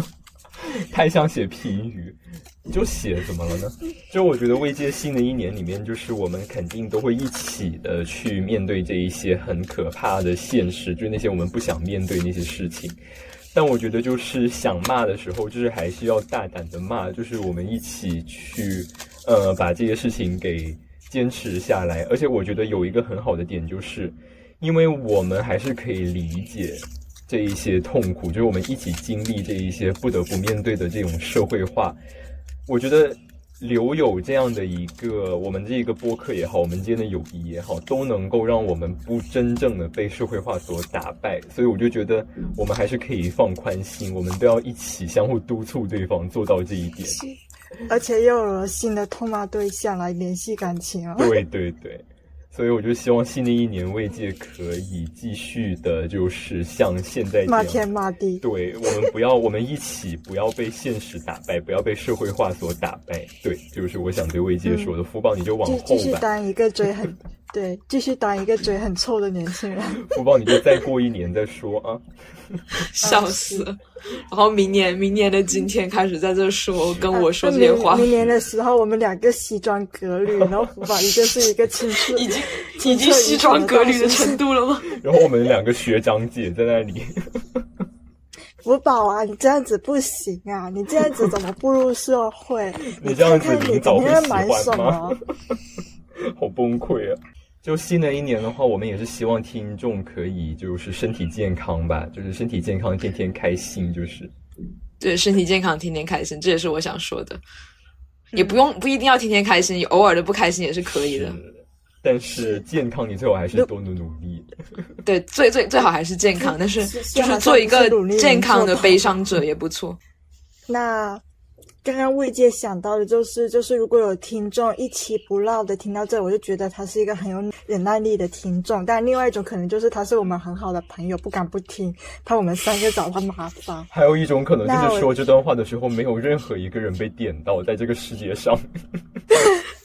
[LAUGHS] 太像写评语，就写怎么了呢？[LAUGHS] 就我觉得未界新的一年里面，就是我们肯定都会一起的去面对这一些很可怕的现实，就是那些我们不想面对那些事情。但我觉得就是想骂的时候，就是还是要大胆的骂，就是我们一起去呃把这些事情给坚持下来。而且我觉得有一个很好的点就是。因为我们还是可以理解这一些痛苦，就是我们一起经历这一些不得不面对的这种社会化。我觉得留有这样的一个我们这一个播客也好，我们之间的友谊也好，都能够让我们不真正的被社会化所打败。所以我就觉得我们还是可以放宽心，我们都要一起相互督促对方做到这一点。而且又有了新的痛骂对象来联系感情啊！对对对。所以我就希望新的一年魏界可以继续的，就是像现在骂天骂地。对我们不要，我们一起不要被现实打败，不要被社会化所打败。对，就是我想对魏界说的。福宝你就往后吧继续当一个嘴很 [LAUGHS] 对，继续当一个嘴很臭的年轻人。福宝，你就再过一年再说啊。[LAUGHS] 笑死。然后明年，明年的今天开始在这说，跟我说这些话。明年的时候，我们两个西装革履，然后福宝一个是一个青春，已经已经西装革履的程度了吗？然后我们两个学长姐在那里。福宝啊，你这样子不行啊！你这样子怎么步入社会？你这样子你早会买什么？好崩溃啊！就新的一年的话，我们也是希望听众可以就是身体健康吧，就是身体健康，天天开心，就是对身体健康，天天开心，这也是我想说的。也不用不一定要天天开心，偶尔的不开心也是可以的。但是健康，你最好还是多努努力。对，最最最好还是健康，但是就是做一个健康的悲伤者也不错。那刚刚魏姐想到的就是，就是如果有听众一期不落的听到这，我就觉得他是一个很有忍耐力的听众。但另外一种可能就是他是我们很好的朋友，不敢不听，怕我们三个找他麻烦。[LAUGHS] 还有一种可能就是说这段话的时候，没有任何一个人被点到，在这个世界上。[LAUGHS]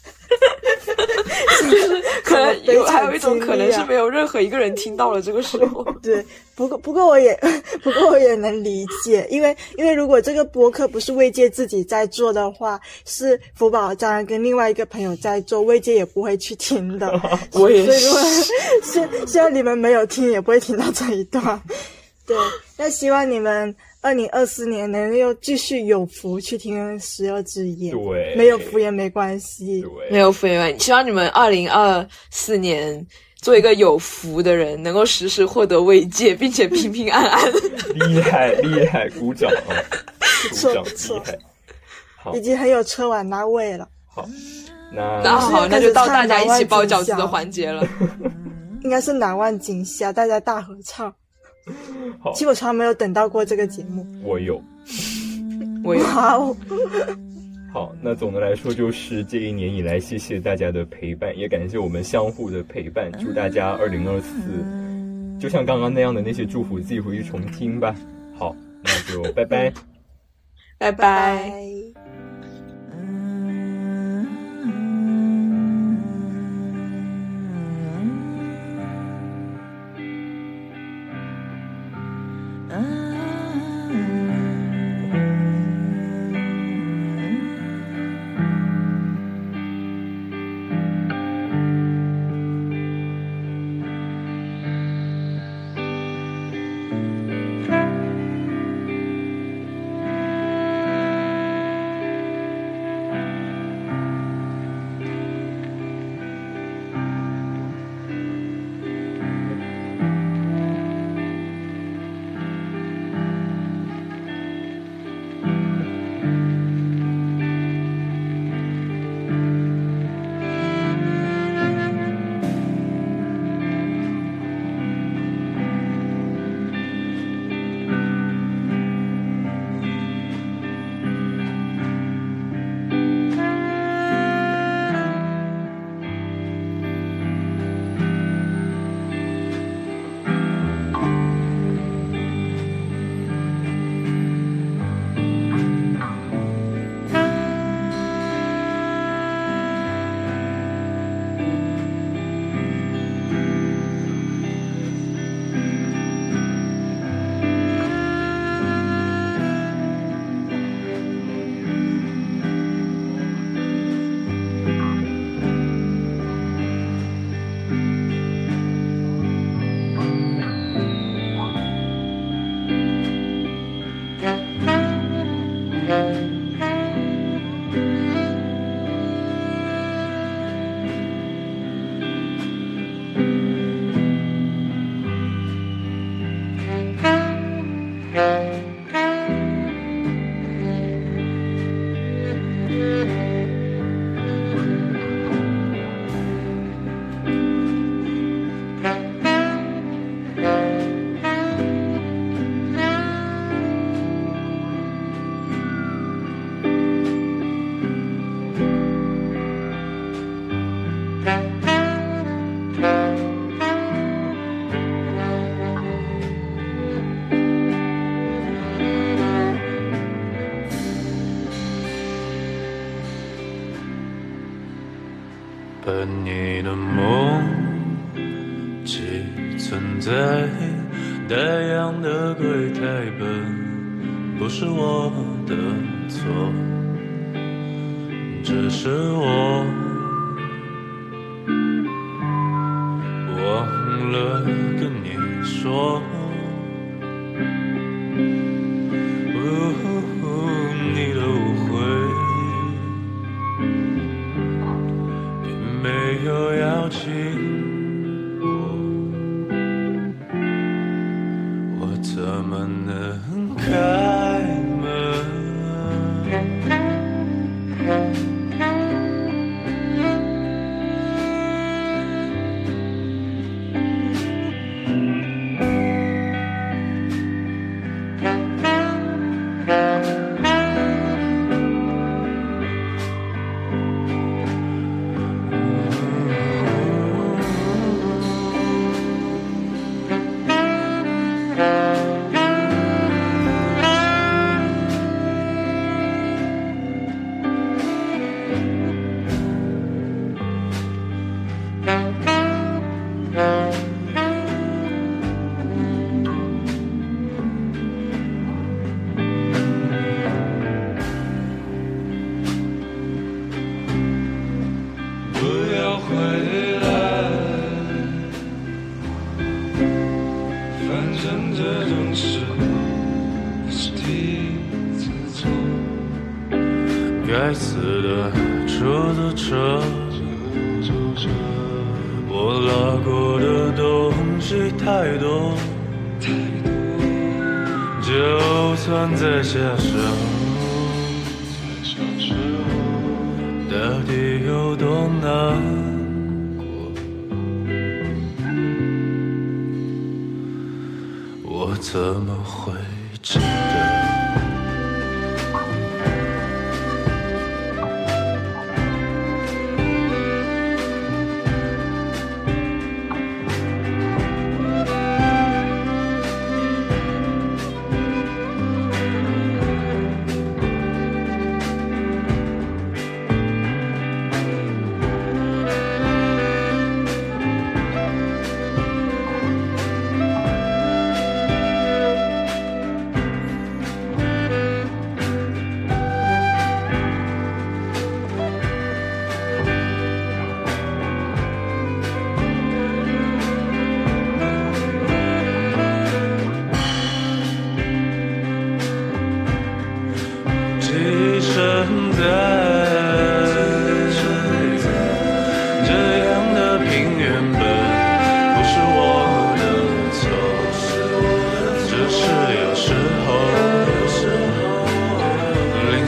[LAUGHS] 可能有还有一种可能是没有任何一个人听到了这个时候。[LAUGHS] 对，不过不过我也 [LAUGHS] 不过我也能理解，因为因为如果这个播客不是魏界自己在做的话，是福宝张跟另外一个朋友在做，魏界也不会去听的。我也是。希希望你们没有听，也不会听到这一段。对，那希望你们。二零二四年能又继续有福去听十二之夜，对，没有福也没关系，对没有福也没关系。希望你们二零二四年做一个有福的人，能够时时获得慰藉，并且平平安安。[LAUGHS] 厉害厉害，鼓掌啊！[LAUGHS] 鼓掌，厉害。已经很有车晚那位了。好，那那好，那就到大家一起包饺子的环节了。[LAUGHS] 应该是难忘今宵，大家大合唱。[LAUGHS] 好，其实我从来没有等到过这个节目。我有，[LAUGHS] 我有。[LAUGHS] 好，那总的来说就是这一年以来，谢谢大家的陪伴，也感谢我们相互的陪伴。祝大家二零二四，就像刚刚那样的那些祝福，自己回去重听吧。好，那就拜拜，拜拜。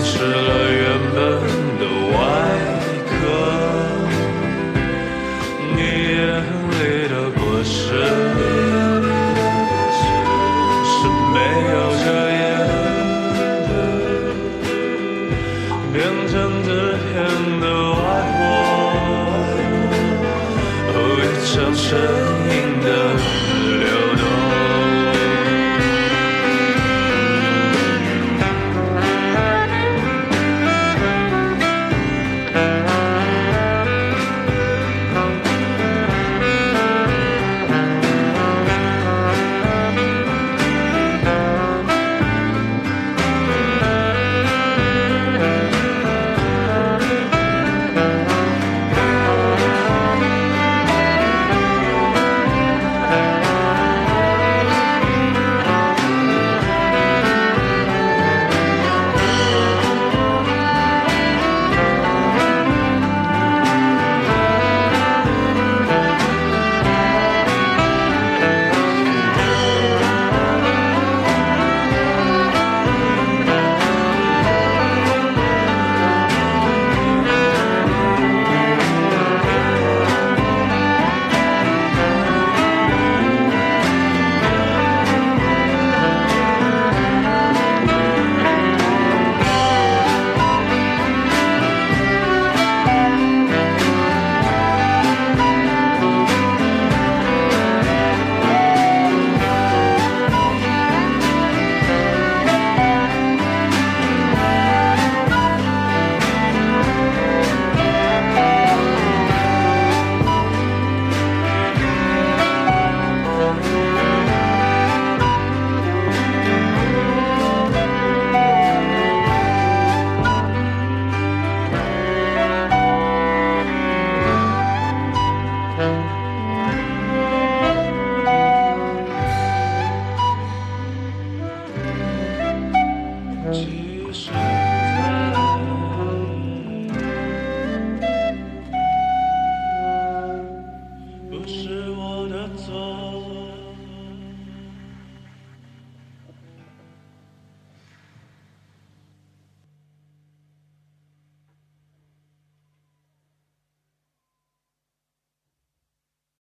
吃了